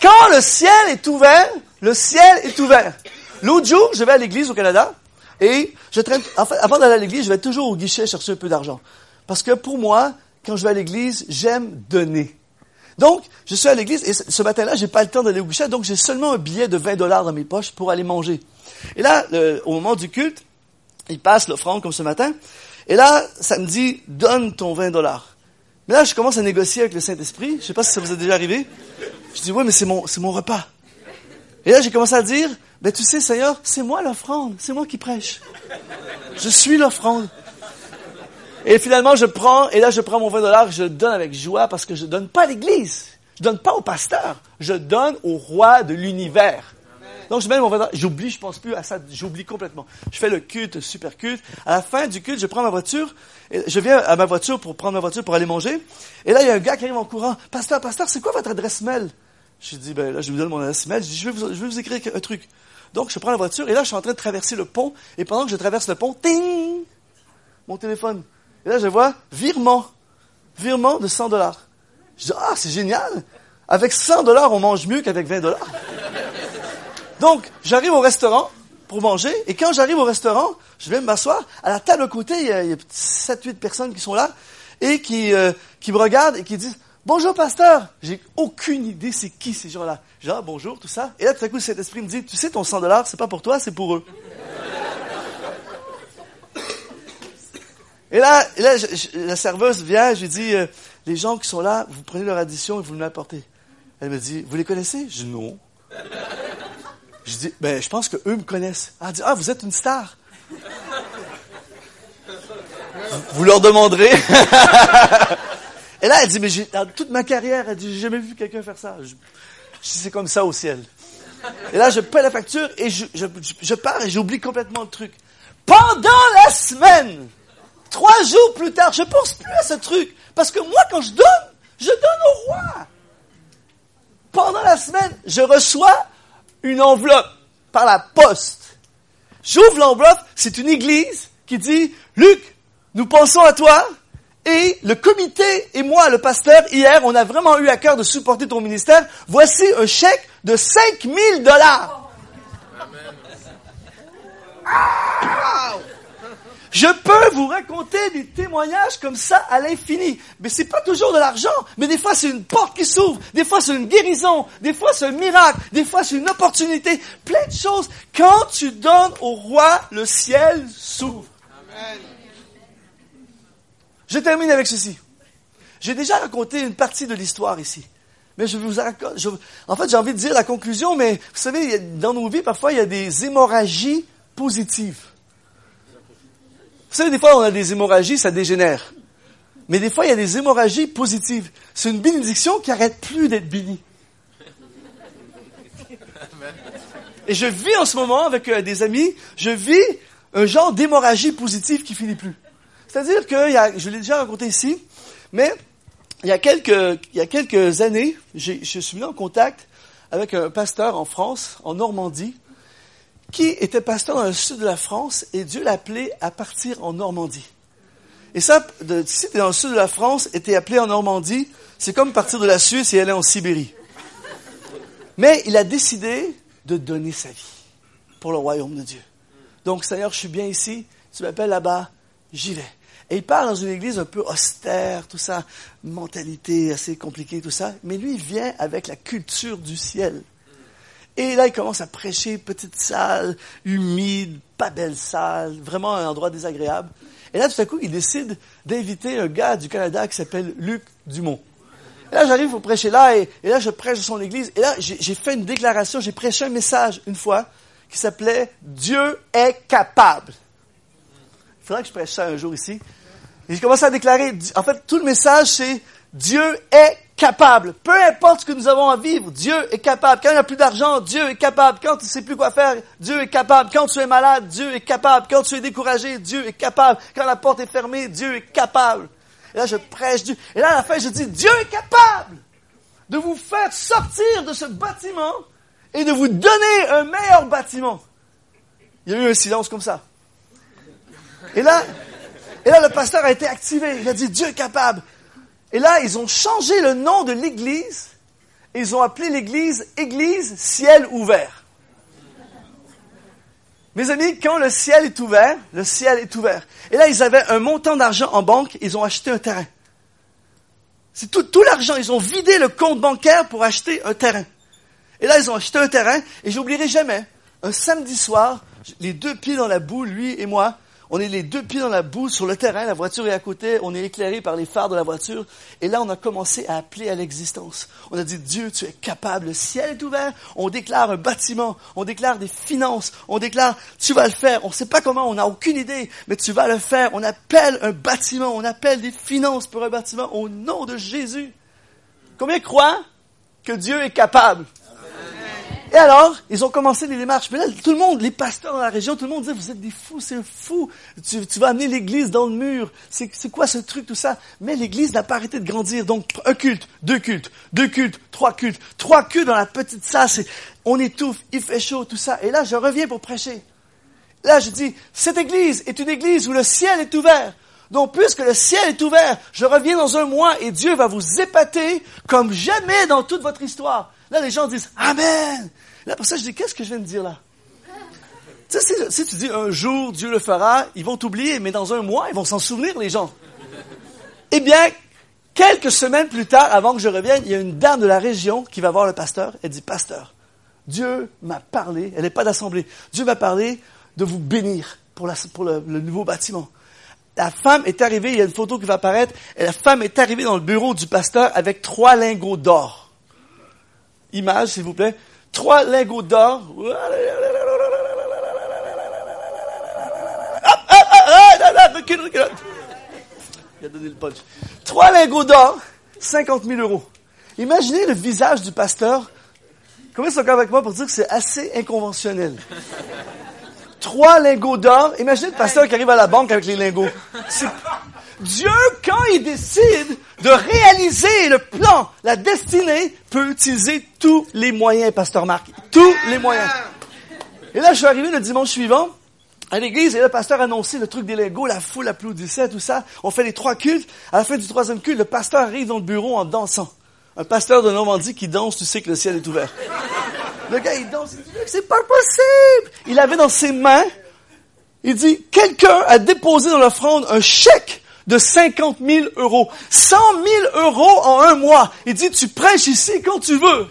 Quand le ciel est ouvert, le ciel est ouvert. L'autre jour, je vais à l'église au Canada, et je traîne, en fait, avant d'aller à l'église, je vais toujours au guichet chercher un peu d'argent. Parce que pour moi, quand je vais à l'église, j'aime donner. Donc, je suis à l'église et ce matin-là, j'ai pas le temps d'aller au guichet, donc j'ai seulement un billet de 20 dollars dans mes poches pour aller manger. Et là, au moment du culte, il passe l'offrande comme ce matin, et là, ça me dit, donne ton 20 dollars. Mais là, je commence à négocier avec le Saint-Esprit. Je sais pas si ça vous est déjà arrivé. Je dis, oui, mais c'est mon, c'est mon repas. Et là, j'ai commencé à dire, ben, tu sais, Seigneur, c'est moi l'offrande. C'est moi qui prêche. Je suis l'offrande. Et finalement, je prends, et là, je prends mon 20 dollars, je donne avec joie parce que je donne pas à l'église. Je donne pas au pasteur. Je donne au roi de l'univers. Donc, je mets mon 20 dollars. J'oublie, je pense plus à ça. J'oublie complètement. Je fais le culte, super culte. À la fin du culte, je prends ma voiture. Je viens à ma voiture pour prendre ma voiture pour aller manger. Et là, il y a un gars qui arrive en courant. Pasteur, pasteur, c'est quoi votre adresse mail? Je dis, ben là, je vous donne mon adresse mail. Je dis, je vais vous, je vais vous écrire un truc. Donc, je prends la voiture et là, je suis en train de traverser le pont. Et pendant que je traverse le pont, ting! Mon téléphone. Et là, je vois virement. Virement de 100 dollars. Je dis, ah, c'est génial. Avec 100 dollars, on mange mieux qu'avec 20 dollars. Donc, j'arrive au restaurant pour manger, et quand j'arrive au restaurant, je vais m'asseoir. À la table à côté, il y a, 7-8 personnes qui sont là, et qui, euh, qui me regardent et qui disent, bonjour pasteur. J'ai aucune idée c'est qui ces gens-là. Genre, ah, bonjour, tout ça. Et là, tout à coup, cet esprit me dit, tu sais, ton 100 dollars, c'est pas pour toi, c'est pour eux. Et là, la serveuse vient, je lui dis, euh, les gens qui sont là, vous prenez leur addition et vous me l'apportez. Elle me dit, vous les connaissez? Je dis, non. Je dis, ben, je pense qu'eux me connaissent. Elle dit, ah, vous êtes une star. vous leur demanderez. et là, elle dit, mais dans toute ma carrière, elle dit, j'ai jamais vu quelqu'un faire ça. Je, c'est comme ça au ciel. Et là, je paie la facture et je pars et j'oublie complètement le truc. Pendant la semaine, Trois jours plus tard, je pense plus à ce truc. Parce que moi, quand je donne, je donne au roi. Pendant la semaine, je reçois une enveloppe par la poste. J'ouvre l'enveloppe, c'est une église qui dit, Luc, nous pensons à toi, et le comité et moi, le pasteur, hier, on a vraiment eu à cœur de supporter ton ministère. Voici un chèque de 5000 dollars. Je peux vous raconter des témoignages comme ça à l'infini. Mais c'est pas toujours de l'argent. Mais des fois, c'est une porte qui s'ouvre. Des fois, c'est une guérison. Des fois, c'est un miracle. Des fois, c'est une opportunité. Plein de choses. Quand tu donnes au roi, le ciel s'ouvre. Je termine avec ceci. J'ai déjà raconté une partie de l'histoire ici. Mais je vous raconte, en fait, j'ai envie de dire la conclusion, mais vous savez, dans nos vies, parfois, il y a des hémorragies positives. Vous savez, des fois, on a des hémorragies, ça dégénère. Mais des fois, il y a des hémorragies positives. C'est une bénédiction qui arrête plus d'être bénie. Et je vis en ce moment avec euh, des amis, je vis un genre d'hémorragie positive qui finit plus. C'est-à-dire que, y a, je l'ai déjà raconté ici, mais il y a quelques, il y a quelques années, je suis venu en contact avec un pasteur en France, en Normandie, qui était pasteur dans le sud de la France et Dieu l'appelait à partir en Normandie. Et ça, de, si tu dans le sud de la France et t'es appelé en Normandie, c'est comme partir de la Suisse et aller en Sibérie. Mais il a décidé de donner sa vie pour le royaume de Dieu. Donc, Seigneur, je suis bien ici, tu m'appelles là-bas, j'y vais. Et il part dans une église un peu austère, tout ça, mentalité assez compliquée, tout ça. Mais lui, il vient avec la culture du ciel. Et là, il commence à prêcher, petite salle, humide, pas belle salle, vraiment un endroit désagréable. Et là, tout à coup, il décide d'inviter un gars du Canada qui s'appelle Luc Dumont. Et là, j'arrive pour prêcher là, et, là, je prêche dans son église. Et là, j'ai fait une déclaration, j'ai prêché un message une fois qui s'appelait Dieu est capable. Il faudrait que je prêche ça un jour ici. Et j'ai commencé à déclarer, en fait, tout le message, c'est Dieu est capable. Peu importe ce que nous avons à vivre, Dieu est capable. Quand il n'y a plus d'argent, Dieu est capable. Quand tu ne sais plus quoi faire, Dieu est capable. Quand tu es malade, Dieu est capable. Quand tu es découragé, Dieu est capable. Quand la porte est fermée, Dieu est capable. Et là, je prêche Dieu. Et là, à la fin, je dis, Dieu est capable de vous faire sortir de ce bâtiment et de vous donner un meilleur bâtiment. Il y a eu un silence comme ça. Et là, et là, le pasteur a été activé. Il a dit, Dieu est capable. Et là, ils ont changé le nom de l'église. Ils ont appelé l'église Église Ciel Ouvert. Mes amis, quand le ciel est ouvert, le ciel est ouvert. Et là, ils avaient un montant d'argent en banque, ils ont acheté un terrain. C'est tout, tout l'argent, ils ont vidé le compte bancaire pour acheter un terrain. Et là, ils ont acheté un terrain, et j'oublierai jamais, un samedi soir, les deux pieds dans la boue, lui et moi, on est les deux pieds dans la boue sur le terrain, la voiture est à côté, on est éclairé par les phares de la voiture. Et là, on a commencé à appeler à l'existence. On a dit, Dieu, tu es capable, le ciel est ouvert, on déclare un bâtiment, on déclare des finances, on déclare, tu vas le faire. On ne sait pas comment, on n'a aucune idée, mais tu vas le faire. On appelle un bâtiment, on appelle des finances pour un bâtiment au nom de Jésus. Combien croient que Dieu est capable? Et alors, ils ont commencé les démarches. Mais là, tout le monde, les pasteurs dans la région, tout le monde disait, vous êtes des fous, c'est fou. Tu, tu vas amener l'église dans le mur. C'est, quoi ce truc, tout ça? Mais l'église n'a pas arrêté de grandir. Donc, un culte, deux cultes, deux cultes, trois cultes, trois cultes dans la petite salle. On étouffe, il fait chaud, tout ça. Et là, je reviens pour prêcher. Là, je dis, cette église est une église où le ciel est ouvert. Donc, puisque le ciel est ouvert, je reviens dans un mois et Dieu va vous épater comme jamais dans toute votre histoire. Là, les gens disent Amen. Là, pour ça, je dis Qu'est-ce que je viens de dire là? Tu sais, si, tu dis un jour Dieu le fera, ils vont t'oublier, mais dans un mois, ils vont s'en souvenir, les gens. Eh bien, quelques semaines plus tard, avant que je revienne, il y a une dame de la région qui va voir le pasteur. Elle dit Pasteur, Dieu m'a parlé, elle n'est pas d'assemblée, Dieu m'a parlé de vous bénir pour, le, le nouveau bâtiment. La femme est arrivée, il y a une photo qui va apparaître, et la femme est arrivée dans le bureau du pasteur avec trois lingots d'or image, s'il vous plaît. Trois lingots d'or. Il a donné le punch. Trois lingots d'or, 50 000 euros. Imaginez le visage du pasteur. Comment ils sont avec moi pour dire que c'est assez inconventionnel? Trois lingots d'or. Imaginez le pasteur qui arrive à la banque avec les lingots. Dieu, quand il décide de réaliser le plan, la destinée, peut utiliser tous les moyens, Pasteur Marc. Tous les moyens. Et là, je suis arrivé le dimanche suivant à l'église et le pasteur a annoncé le truc des Legos, la foule applaudissait, tout ça. On fait les trois cultes. À la fin du troisième culte, le pasteur arrive dans le bureau en dansant. Un pasteur de Normandie qui danse, tu sais que le ciel est ouvert. Le gars, il danse, il dit, c'est pas possible! Il avait dans ses mains, il dit, quelqu'un a déposé dans l'offrande un chèque de 50 000 euros. 100 000 euros en un mois. Il dit, tu prêches ici quand tu veux.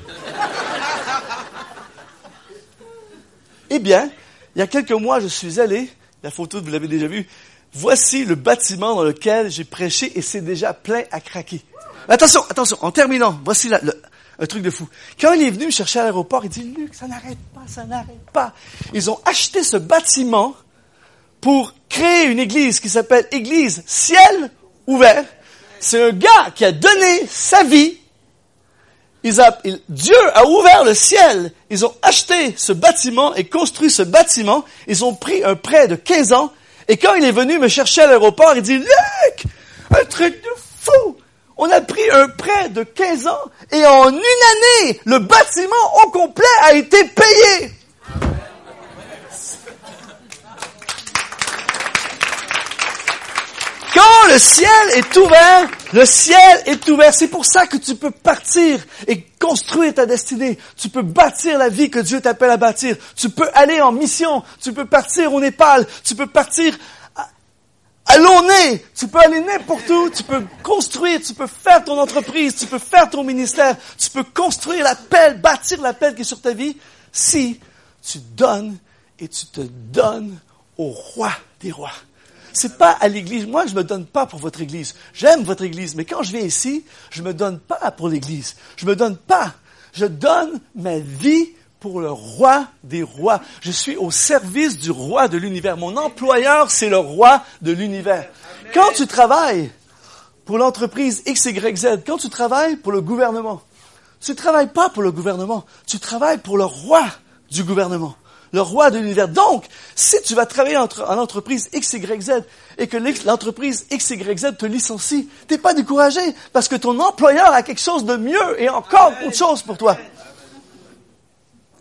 eh bien, il y a quelques mois, je suis allé, la photo, vous l'avez déjà vue, voici le bâtiment dans lequel j'ai prêché et c'est déjà plein à craquer. Attention, attention, en terminant, voici un truc de fou. Quand il est venu me chercher à l'aéroport, il dit, Luc, ça n'arrête pas, ça n'arrête pas. Ils ont acheté ce bâtiment pour créer une église qui s'appelle Église Ciel ouvert. C'est un gars qui a donné sa vie. Dieu a ouvert le ciel. Ils ont acheté ce bâtiment et construit ce bâtiment. Ils ont pris un prêt de 15 ans. Et quand il est venu me chercher à l'aéroport, il dit, Luc, un truc de fou. On a pris un prêt de 15 ans et en une année, le bâtiment au complet a été payé. Quand le ciel est ouvert, le ciel est ouvert. C'est pour ça que tu peux partir et construire ta destinée. Tu peux bâtir la vie que Dieu t'appelle à bâtir. Tu peux aller en mission. Tu peux partir au Népal. Tu peux partir à nez. Tu peux aller n'importe où. Tu peux construire. Tu peux faire ton entreprise. Tu peux faire ton ministère. Tu peux construire l'appel, bâtir l'appel qui est sur ta vie si tu donnes et tu te donnes au roi des rois c'est pas à l'église. Moi, je me donne pas pour votre église. J'aime votre église, mais quand je viens ici, je me donne pas pour l'église. Je me donne pas. Je donne ma vie pour le roi des rois. Je suis au service du roi de l'univers. Mon employeur, c'est le roi de l'univers. Quand tu travailles pour l'entreprise XYZ, quand tu travailles pour le gouvernement, tu travailles pas pour le gouvernement, tu travailles pour le roi du gouvernement le roi de l'univers. Donc, si tu vas travailler en, entreprise XYZ et que l'entreprise XYZ te licencie, t'es pas découragé parce que ton employeur a quelque chose de mieux et encore autre chose pour toi.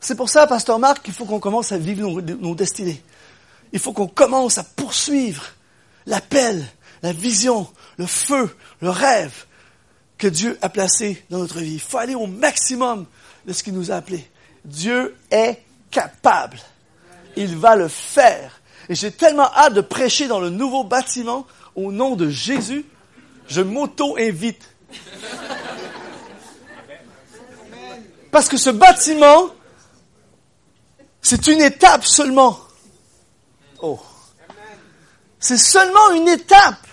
C'est pour ça, Pasteur Marc, qu'il faut qu'on commence à vivre nos, nos destinées. Il faut qu'on commence à poursuivre l'appel, la vision, le feu, le rêve que Dieu a placé dans notre vie. Il faut aller au maximum de ce qu'il nous a appelé. Dieu est capable. Il va le faire. Et j'ai tellement hâte de prêcher dans le nouveau bâtiment au nom de Jésus. Je m'auto-invite. Parce que ce bâtiment, c'est une étape seulement. Oh. C'est seulement une étape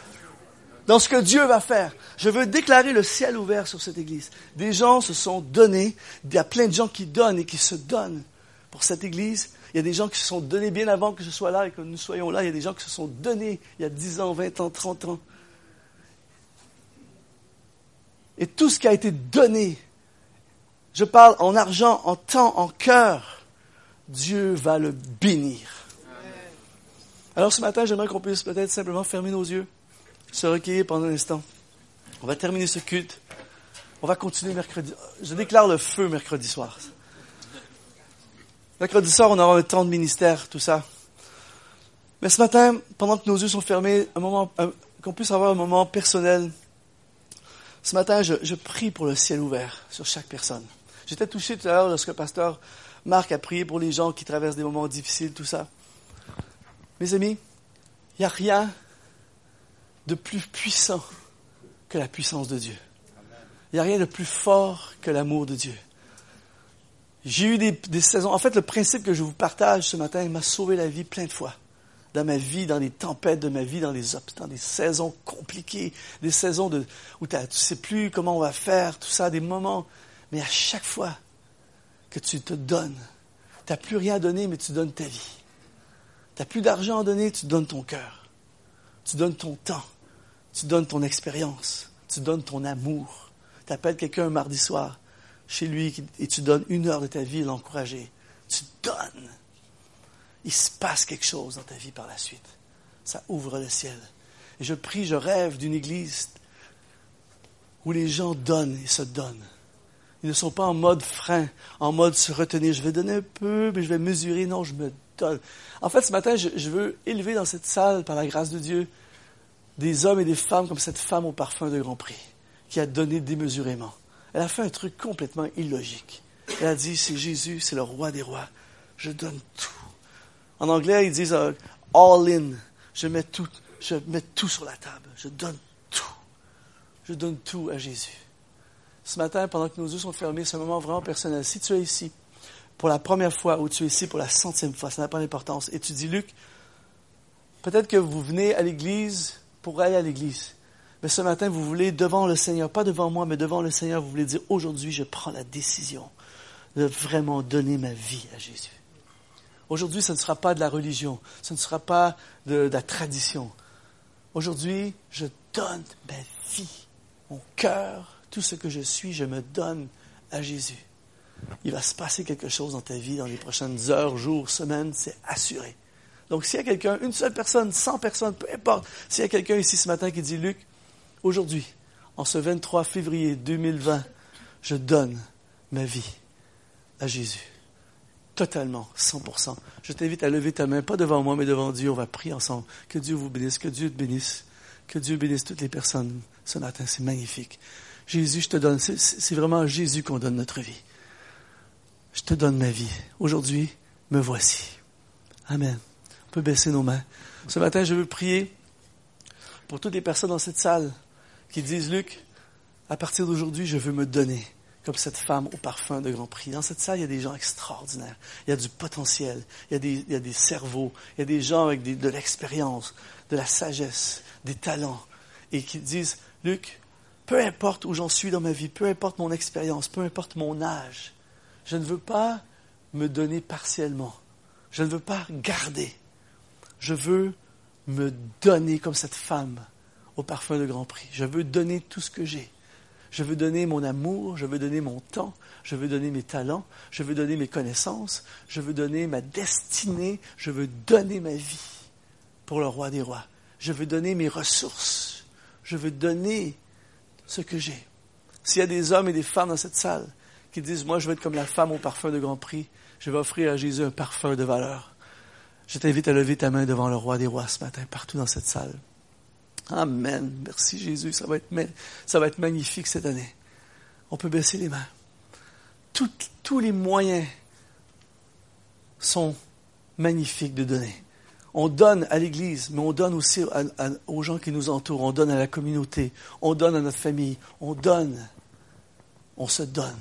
dans ce que Dieu va faire. Je veux déclarer le ciel ouvert sur cette église. Des gens se sont donnés, il y a plein de gens qui donnent et qui se donnent pour cette Église. Il y a des gens qui se sont donnés bien avant que je sois là et que nous soyons là. Il y a des gens qui se sont donnés il y a 10 ans, 20 ans, 30 ans. Et tout ce qui a été donné, je parle en argent, en temps, en cœur, Dieu va le bénir. Alors ce matin, j'aimerais qu'on puisse peut-être simplement fermer nos yeux, se recueillir pendant un instant. On va terminer ce culte. On va continuer mercredi. Je déclare le feu mercredi soir. Mercredi soir, on aura un temps de ministère, tout ça. Mais ce matin, pendant que nos yeux sont fermés, un moment, qu'on puisse avoir un moment personnel. Ce matin, je, je, prie pour le ciel ouvert sur chaque personne. J'étais touché tout à l'heure lorsque pasteur Marc a prié pour les gens qui traversent des moments difficiles, tout ça. Mes amis, il n'y a rien de plus puissant que la puissance de Dieu. Il n'y a rien de plus fort que l'amour de Dieu. J'ai eu des, saisons. En fait, le principe que je vous partage ce matin m'a sauvé la vie plein de fois. Dans ma vie, dans les tempêtes de ma vie, dans les dans des saisons compliquées, des saisons où tu ne sais plus comment on va faire, tout ça, des moments. Mais à chaque fois que tu te donnes, tu n'as plus rien à donner, mais tu donnes ta vie. Tu n'as plus d'argent à donner, tu donnes ton cœur. Tu donnes ton temps. Tu donnes ton expérience. Tu donnes ton amour. Tu appelles quelqu'un un mardi soir chez lui et tu donnes une heure de ta vie à l'encourager. Tu donnes. Il se passe quelque chose dans ta vie par la suite. Ça ouvre le ciel. Et je prie, je rêve d'une église où les gens donnent et se donnent. Ils ne sont pas en mode frein, en mode se retenir. Je vais donner un peu, mais je vais mesurer. Non, je me donne. En fait, ce matin, je, je veux élever dans cette salle, par la grâce de Dieu, des hommes et des femmes comme cette femme au parfum de Grand Prix, qui a donné démesurément. Elle a fait un truc complètement illogique. Elle a dit, c'est Jésus, c'est le roi des rois. Je donne tout. En anglais, ils disent euh, all in. Je mets tout, je mets tout sur la table. Je donne tout. Je donne tout à Jésus. Ce matin, pendant que nos yeux sont fermés, c'est un moment vraiment personnel. Si tu es ici pour la première fois ou tu es ici pour la centième fois, ça n'a pas d'importance, et tu dis, Luc, peut-être que vous venez à l'église pour aller à l'église. Mais ce matin, vous voulez, devant le Seigneur, pas devant moi, mais devant le Seigneur, vous voulez dire, aujourd'hui, je prends la décision de vraiment donner ma vie à Jésus. Aujourd'hui, ce ne sera pas de la religion, ce ne sera pas de, la tradition. Aujourd'hui, je donne ma vie mon cœur, tout ce que je suis, je me donne à Jésus. Il va se passer quelque chose dans ta vie dans les prochaines heures, jours, semaines, c'est assuré. Donc s'il y a quelqu'un, une seule personne, cent personnes, peu importe, s'il y a quelqu'un ici ce matin qui dit, Luc, aujourd'hui, en ce 23 février 2020, je donne ma vie à Jésus. Totalement, 100%. Je t'invite à lever ta main, pas devant moi, mais devant Dieu. On va prier ensemble. Que Dieu vous bénisse, que Dieu te bénisse, que Dieu bénisse toutes les personnes ce matin. C'est magnifique. Jésus, je te donne, c'est vraiment à Jésus qu'on donne notre vie. Je te donne ma vie. Aujourd'hui, me voici. Amen. On peut baisser nos mains. Ce matin, je veux prier pour toutes les personnes dans cette salle qui disent, Luc, à partir d'aujourd'hui, je veux me donner comme cette femme au parfum de Grand Prix. Dans cette salle, il y a des gens extraordinaires. Il y a du potentiel. Il y a des, cerveaux. Il y a des gens avec de l'expérience, de la sagesse, des talents. Et qui disent, Luc, peu importe où j'en suis dans ma vie, peu importe mon expérience, peu importe mon âge, je ne veux pas me donner partiellement. Je ne veux pas garder. Je veux me donner comme cette femme au parfum de Grand Prix. Je veux donner tout ce que j'ai. Je veux donner mon amour, je veux donner mon temps, je veux donner mes talents, je veux donner mes connaissances, je veux donner ma destinée, je veux donner ma vie pour le roi des rois. Je veux donner mes ressources, je veux donner ce que j'ai. S'il y a des hommes et des femmes dans cette salle qui disent, moi je veux être comme la femme au parfum de Grand Prix, je vais offrir à Jésus un parfum de valeur. Je t'invite à lever ta main devant le roi des rois ce matin, partout dans cette salle. Amen. Merci Jésus. Ça va être, magnifique cette année. On peut baisser les mains. tous les moyens sont magnifiques de donner. On donne à l'Église, mais on donne aussi aux gens qui nous entourent. On donne à la communauté. On donne à notre famille. On donne. On se donne.